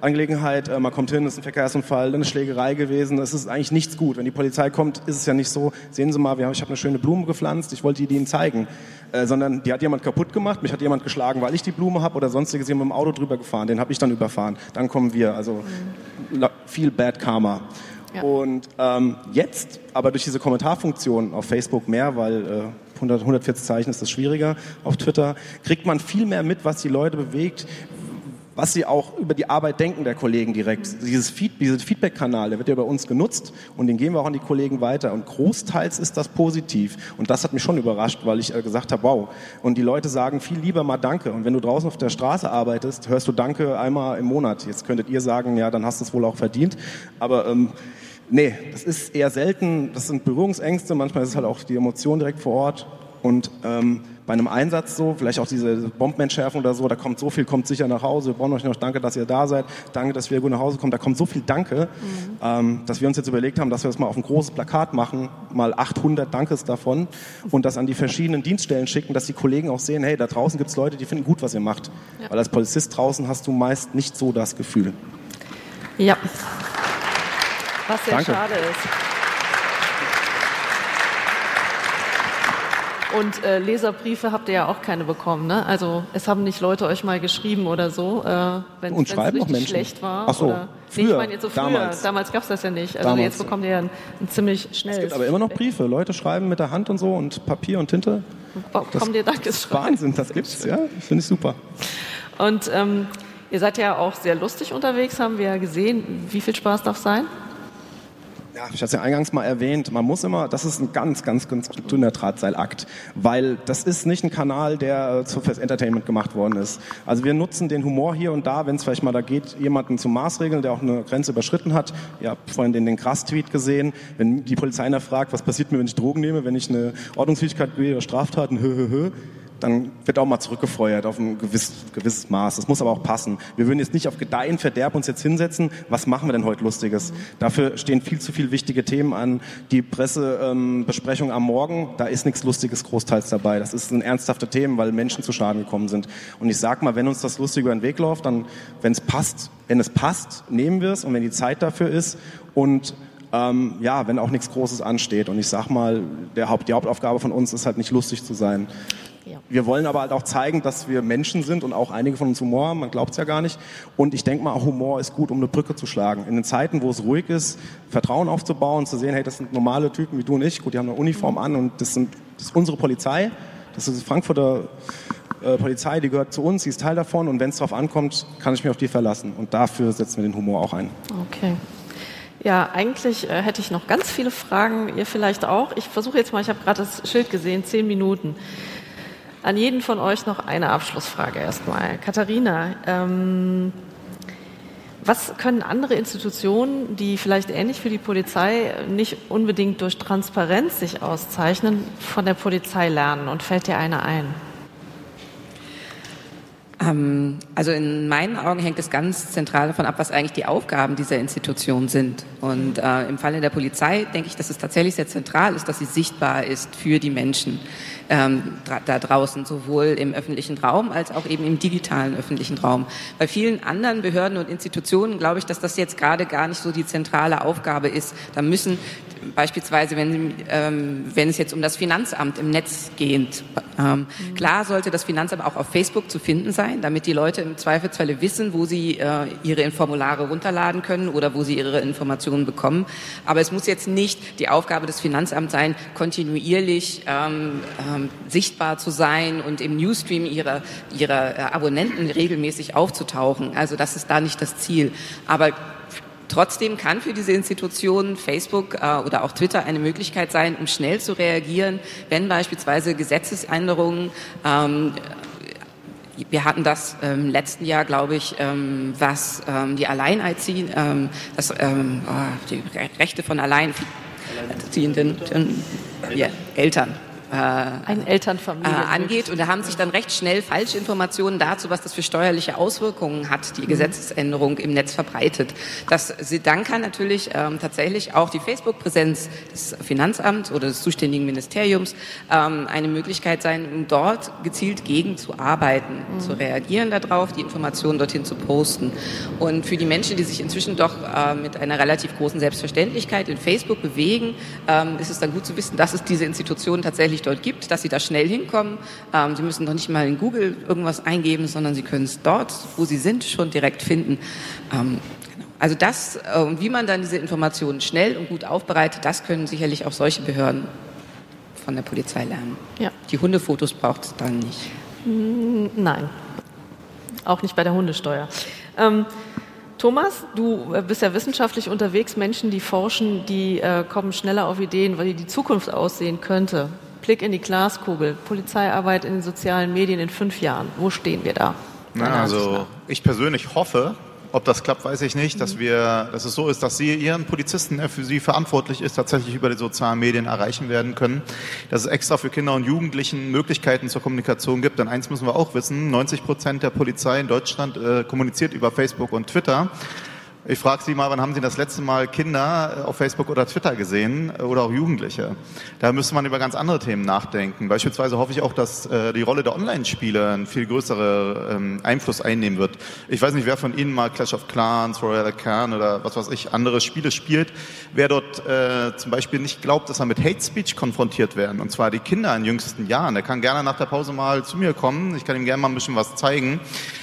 Angelegenheit äh, man kommt hin, ist ein Verkehrsunfall, eine Schlägerei gewesen, es ist eigentlich nichts gut. Wenn die Polizei kommt, ist es ja nicht so, sehen Sie mal, wir ich habe eine schöne Blume gepflanzt, ich wollte die Ihnen zeigen. Äh, sondern die hat jemand kaputt gemacht, mich hat jemand geschlagen, weil ich die Blume habe oder sonstiges jemand mit dem Auto drüber gefahren, den habe ich dann überfahren. Dann kommen wir, also viel Bad Karma. Und ähm, jetzt, aber durch diese Kommentarfunktion auf Facebook mehr, weil äh, 100, 140 Zeichen ist das schwieriger, auf Twitter, kriegt man viel mehr mit, was die Leute bewegt, was sie auch über die Arbeit denken der Kollegen direkt. Dieses Feed, dieser Feedback-Kanal, der wird ja bei uns genutzt und den geben wir auch an die Kollegen weiter. Und großteils ist das positiv. Und das hat mich schon überrascht, weil ich äh, gesagt habe, wow. Und die Leute sagen viel lieber mal Danke. Und wenn du draußen auf der Straße arbeitest, hörst du Danke einmal im Monat. Jetzt könntet ihr sagen, ja, dann hast du es wohl auch verdient. Aber ähm, Nee, das ist eher selten. Das sind Berührungsängste. Manchmal ist es halt auch die Emotion direkt vor Ort. Und ähm, bei einem Einsatz so, vielleicht auch diese Bombenentschärfung oder so, da kommt so viel, kommt sicher nach Hause. Wir brauchen euch noch Danke, dass ihr da seid. Danke, dass wir gut nach Hause kommen. Da kommt so viel Danke, mhm. ähm, dass wir uns jetzt überlegt haben, dass wir das mal auf ein großes Plakat machen, mal 800 Dankes davon und das an die verschiedenen Dienststellen schicken, dass die Kollegen auch sehen, hey, da draußen gibt es Leute, die finden gut, was ihr macht. Ja. Weil als Polizist draußen hast du meist nicht so das Gefühl. Ja. Was sehr Danke. schade ist. Und äh, Leserbriefe habt ihr ja auch keine bekommen, ne? Also es haben nicht Leute euch mal geschrieben oder so, äh, wenn es richtig schlecht war. Ach so, oder, früher, nee, ich meine jetzt so früher. Damals, damals gab es das ja nicht. Also damals. jetzt bekommt ihr ja ein, ein ziemlich schnelles. Es gibt aber immer noch Briefe. Leute schreiben mit der Hand und so und Papier und Tinte. Kommt ihr Dankeschreiben. Wahnsinn, das gibt's, ja. Finde ich super. Und ähm, ihr seid ja auch sehr lustig unterwegs, haben wir ja gesehen. Wie viel Spaß darf sein? Ja, ich hatte es ja eingangs mal erwähnt, man muss immer, das ist ein ganz, ganz, ganz dünner Drahtseilakt, weil das ist nicht ein Kanal, der zu fürs Entertainment gemacht worden ist. Also wir nutzen den Humor hier und da, wenn es vielleicht mal da geht, jemanden zum Maßregeln, der auch eine Grenze überschritten hat. Ihr habt vorhin den, den Krass-Tweet gesehen, wenn die Polizei nachfragt, was passiert mir, wenn ich Drogen nehme, wenn ich eine Ordnungsfähigkeit oder Straftaten, hö, hö, hö, dann wird auch mal zurückgefeuert auf ein gewiss, gewisses Maß. Das muss aber auch passen. Wir würden jetzt nicht auf Gedeihen Verderb uns jetzt hinsetzen. Was machen wir denn heute Lustiges? Dafür stehen viel zu viele wichtige Themen an. Die Pressebesprechung ähm, am Morgen, da ist nichts Lustiges großteils dabei. Das ist ein ernsthafter Thema, weil Menschen zu Schaden gekommen sind. Und ich sag mal, wenn uns das lustig über den Weg läuft, dann, wenn es passt, wenn es passt, nehmen wir es und wenn die Zeit dafür ist und ähm, ja, wenn auch nichts Großes ansteht. Und ich sag mal, der Haupt, die Hauptaufgabe von uns ist halt nicht lustig zu sein. Ja. Wir wollen aber halt auch zeigen, dass wir Menschen sind und auch einige von uns Humor haben. Man glaubt es ja gar nicht. Und ich denke mal, auch Humor ist gut, um eine Brücke zu schlagen. In den Zeiten, wo es ruhig ist, Vertrauen aufzubauen, zu sehen, hey, das sind normale Typen wie du und ich. Gut, die haben eine Uniform an und das, sind, das ist unsere Polizei. Das ist die Frankfurter äh, Polizei, die gehört zu uns, sie ist Teil davon. Und wenn es darauf ankommt, kann ich mich auf die verlassen. Und dafür setzen wir den Humor auch ein. Okay. Ja, eigentlich äh, hätte ich noch ganz viele Fragen, ihr vielleicht auch. Ich versuche jetzt mal, ich habe gerade das Schild gesehen, zehn Minuten. An jeden von euch noch eine Abschlussfrage erstmal. Katharina, ähm, was können andere Institutionen, die vielleicht ähnlich für die Polizei nicht unbedingt durch Transparenz sich auszeichnen, von der Polizei lernen? Und fällt dir eine ein? Ähm, also in meinen Augen hängt es ganz zentral davon ab, was eigentlich die Aufgaben dieser Institution sind. Und äh, im Falle der Polizei denke ich, dass es tatsächlich sehr zentral ist, dass sie sichtbar ist für die Menschen ähm, da draußen, sowohl im öffentlichen Raum als auch eben im digitalen öffentlichen Raum. Bei vielen anderen Behörden und Institutionen glaube ich, dass das jetzt gerade gar nicht so die zentrale Aufgabe ist. Da müssen beispielsweise, wenn, ähm, wenn es jetzt um das Finanzamt im Netz geht, ähm, mhm. klar sollte das Finanzamt auch auf Facebook zu finden sein, damit die Leute im Zweifelsfalle wissen, wo sie äh, ihre Formulare runterladen können oder wo sie ihre Informationen bekommen. Aber es muss jetzt nicht die Aufgabe des Finanzamts sein, kontinuierlich ähm, ähm sichtbar zu sein und im Newsstream ihrer, ihrer äh, Abonnenten regelmäßig aufzutauchen. Also das ist da nicht das Ziel. Aber Trotzdem kann für diese Institutionen Facebook äh, oder auch Twitter eine Möglichkeit sein, um schnell zu reagieren, wenn beispielsweise Gesetzesänderungen ähm, wir hatten das im ähm, letzten Jahr, glaube ich, ähm, was ähm, die Alleinerziehenden, das, oh, die Rechte von Alleinerziehenden ja, Eltern äh, Ein Elternfamilie äh, angeht. Und da haben sich dann recht schnell Falschinformationen dazu, was das für steuerliche Auswirkungen hat, die mhm. Gesetzesänderung im Netz verbreitet. Das, dann kann natürlich ähm, tatsächlich auch die Facebook-Präsenz des Finanzamts oder des zuständigen Ministeriums ähm, eine Möglichkeit sein, um dort gezielt gegen zu arbeiten, mhm. zu reagieren darauf, die Informationen dorthin zu posten. Und für die Menschen, die sich inzwischen doch äh, mit einer relativ großen Selbstverständlichkeit in Facebook bewegen, ähm, ist es dann gut zu wissen, dass es diese Institutionen tatsächlich wirklich dort gibt, dass Sie da schnell hinkommen. Ähm, Sie müssen doch nicht mal in Google irgendwas eingeben, sondern Sie können es dort, wo Sie sind, schon direkt finden. Ähm, genau. Also das äh, und wie man dann diese Informationen schnell und gut aufbereitet, das können sicherlich auch solche Behörden von der Polizei lernen. Ja. Die Hundefotos braucht es dann nicht. Mm, nein, auch nicht bei der Hundesteuer. Ähm, Thomas, du äh, bist ja wissenschaftlich unterwegs. Menschen, die forschen, die äh, kommen schneller auf Ideen, weil die Zukunft aussehen könnte. Blick in die Glaskugel, Polizeiarbeit in den sozialen Medien in fünf Jahren. Wo stehen wir da? Na, also ich persönlich hoffe, Ob das klappt, weiß ich nicht. Dass wir, dass es so ist, dass Sie Ihren Polizisten, der für Sie verantwortlich ist, tatsächlich über die sozialen Medien erreichen werden können. Dass es extra für Kinder und Jugendlichen Möglichkeiten zur Kommunikation gibt. Denn eins müssen wir auch wissen: 90 Prozent der Polizei in Deutschland äh, kommuniziert über Facebook und Twitter. Ich frage Sie mal, wann haben Sie das letzte Mal Kinder äh, auf Facebook oder Twitter gesehen äh, oder auch Jugendliche? Da müsste man über ganz andere Themen nachdenken. Beispielsweise hoffe ich auch, dass äh, die Rolle der Online-Spiele einen viel größeren ähm, Einfluss einnehmen wird. Ich weiß nicht, wer von Ihnen mal Clash of Clans, Royal Khan oder was weiß ich, andere Spiele spielt. Wer dort äh, zum Beispiel nicht glaubt, dass er mit Hate Speech konfrontiert werden, und zwar die Kinder in jüngsten Jahren, der kann gerne nach der Pause mal zu mir kommen. Ich kann ihm gerne mal ein bisschen was zeigen.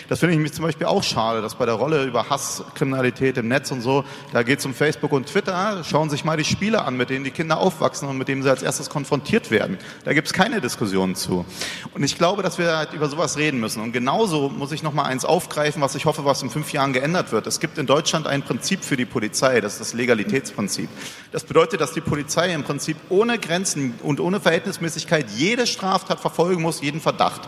Das finde ich mich zum Beispiel auch schade, dass bei der Rolle über Hass, Kriminalität im Netz und so, da geht es um Facebook und Twitter, schauen sich mal die Spiele an, mit denen die Kinder aufwachsen und mit denen sie als erstes konfrontiert werden. Da gibt es keine Diskussionen zu. Und ich glaube, dass wir halt über sowas reden müssen. Und genauso muss ich noch mal eins aufgreifen, was ich hoffe, was in fünf Jahren geändert wird. Es gibt in Deutschland ein Prinzip für die Polizei, das ist das Legalitätsprinzip. Das bedeutet, dass die Polizei im Prinzip ohne Grenzen und ohne Verhältnismäßigkeit jede Straftat verfolgen muss, jeden Verdacht.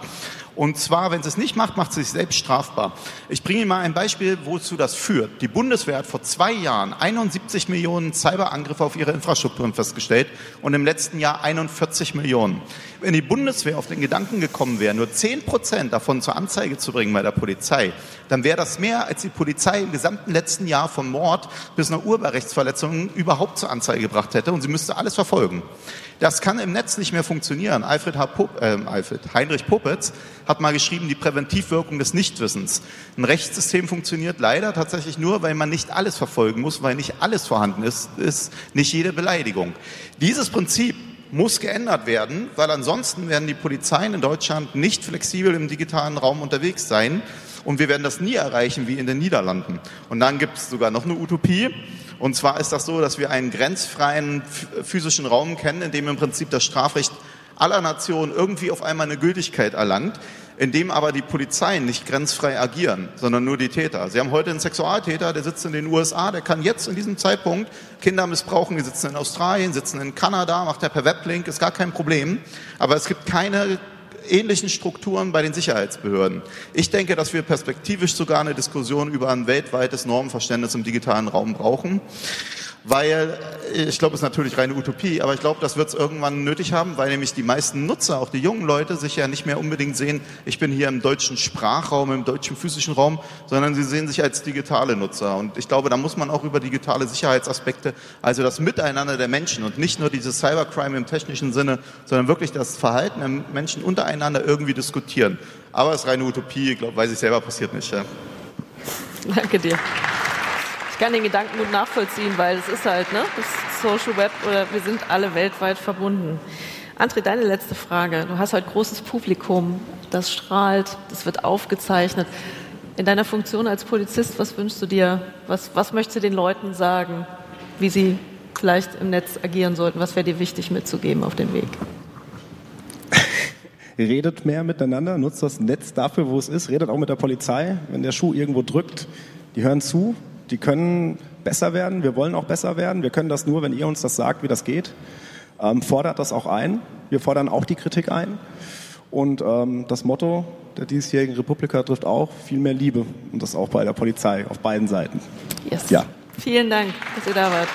Und zwar, wenn sie es nicht macht, macht sie sich selbst strafbar. Ich bringe Ihnen mal ein Beispiel, wozu das führt. Die Bundeswehr hat vor zwei Jahren 71 Millionen Cyberangriffe auf ihre Infrastrukturen festgestellt und im letzten Jahr 41 Millionen. Wenn die Bundeswehr auf den Gedanken gekommen wäre, nur 10 Prozent davon zur Anzeige zu bringen bei der Polizei, dann wäre das mehr, als die Polizei im gesamten letzten Jahr von Mord bis einer Urheberrechtsverletzung überhaupt zur Anzeige gebracht hätte und sie müsste alles verfolgen. Das kann im Netz nicht mehr funktionieren. Alfred, H. Pop, äh, Alfred Heinrich Popitz hat mal geschrieben, die Präventivwirkung des Nichtwissens. Ein Rechtssystem funktioniert leider tatsächlich nur, weil man nicht alles verfolgen muss, weil nicht alles vorhanden ist, ist nicht jede Beleidigung. Dieses Prinzip muss geändert werden, weil ansonsten werden die Polizeien in Deutschland nicht flexibel im digitalen Raum unterwegs sein und wir werden das nie erreichen wie in den Niederlanden. Und dann gibt es sogar noch eine Utopie. Und zwar ist das so, dass wir einen grenzfreien physischen Raum kennen, in dem im Prinzip das Strafrecht aller Nationen irgendwie auf einmal eine Gültigkeit erlangt, in dem aber die Polizeien nicht grenzfrei agieren, sondern nur die Täter. Sie haben heute einen Sexualtäter, der sitzt in den USA, der kann jetzt in diesem Zeitpunkt Kinder missbrauchen, die sitzen in Australien, sitzen in Kanada, macht er per Weblink, ist gar kein Problem. Aber es gibt keine ähnlichen Strukturen bei den Sicherheitsbehörden. Ich denke, dass wir perspektivisch sogar eine Diskussion über ein weltweites Normenverständnis im digitalen Raum brauchen weil äh, ich glaube, es ist natürlich reine Utopie, aber ich glaube, das wird es irgendwann nötig haben, weil nämlich die meisten Nutzer, auch die jungen Leute, sich ja nicht mehr unbedingt sehen, ich bin hier im deutschen Sprachraum, im deutschen physischen Raum, sondern sie sehen sich als digitale Nutzer. Und ich glaube, da muss man auch über digitale Sicherheitsaspekte, also das Miteinander der Menschen und nicht nur dieses Cybercrime im technischen Sinne, sondern wirklich das Verhalten der Menschen untereinander irgendwie diskutieren. Aber es ist reine Utopie, ich glaube, weiß ich selber, passiert nicht. Ja. Danke dir. Kann den Gedanken gut nachvollziehen, weil es ist halt ne, das Social Web oder wir sind alle weltweit verbunden. André, deine letzte Frage. Du hast heute großes Publikum, das strahlt, das wird aufgezeichnet. In deiner Funktion als Polizist, was wünschst du dir? Was, was möchtest du den Leuten sagen, wie sie vielleicht im Netz agieren sollten? Was wäre dir wichtig mitzugeben auf dem Weg? Redet mehr miteinander, nutzt das Netz dafür, wo es ist, redet auch mit der Polizei. Wenn der Schuh irgendwo drückt, die hören zu, die können besser werden. Wir wollen auch besser werden. Wir können das nur, wenn ihr uns das sagt, wie das geht. Ähm, fordert das auch ein. Wir fordern auch die Kritik ein. Und ähm, das Motto der diesjährigen Republika trifft auch viel mehr Liebe. Und das auch bei der Polizei auf beiden Seiten. Yes. Ja. Vielen Dank, dass ihr da wart.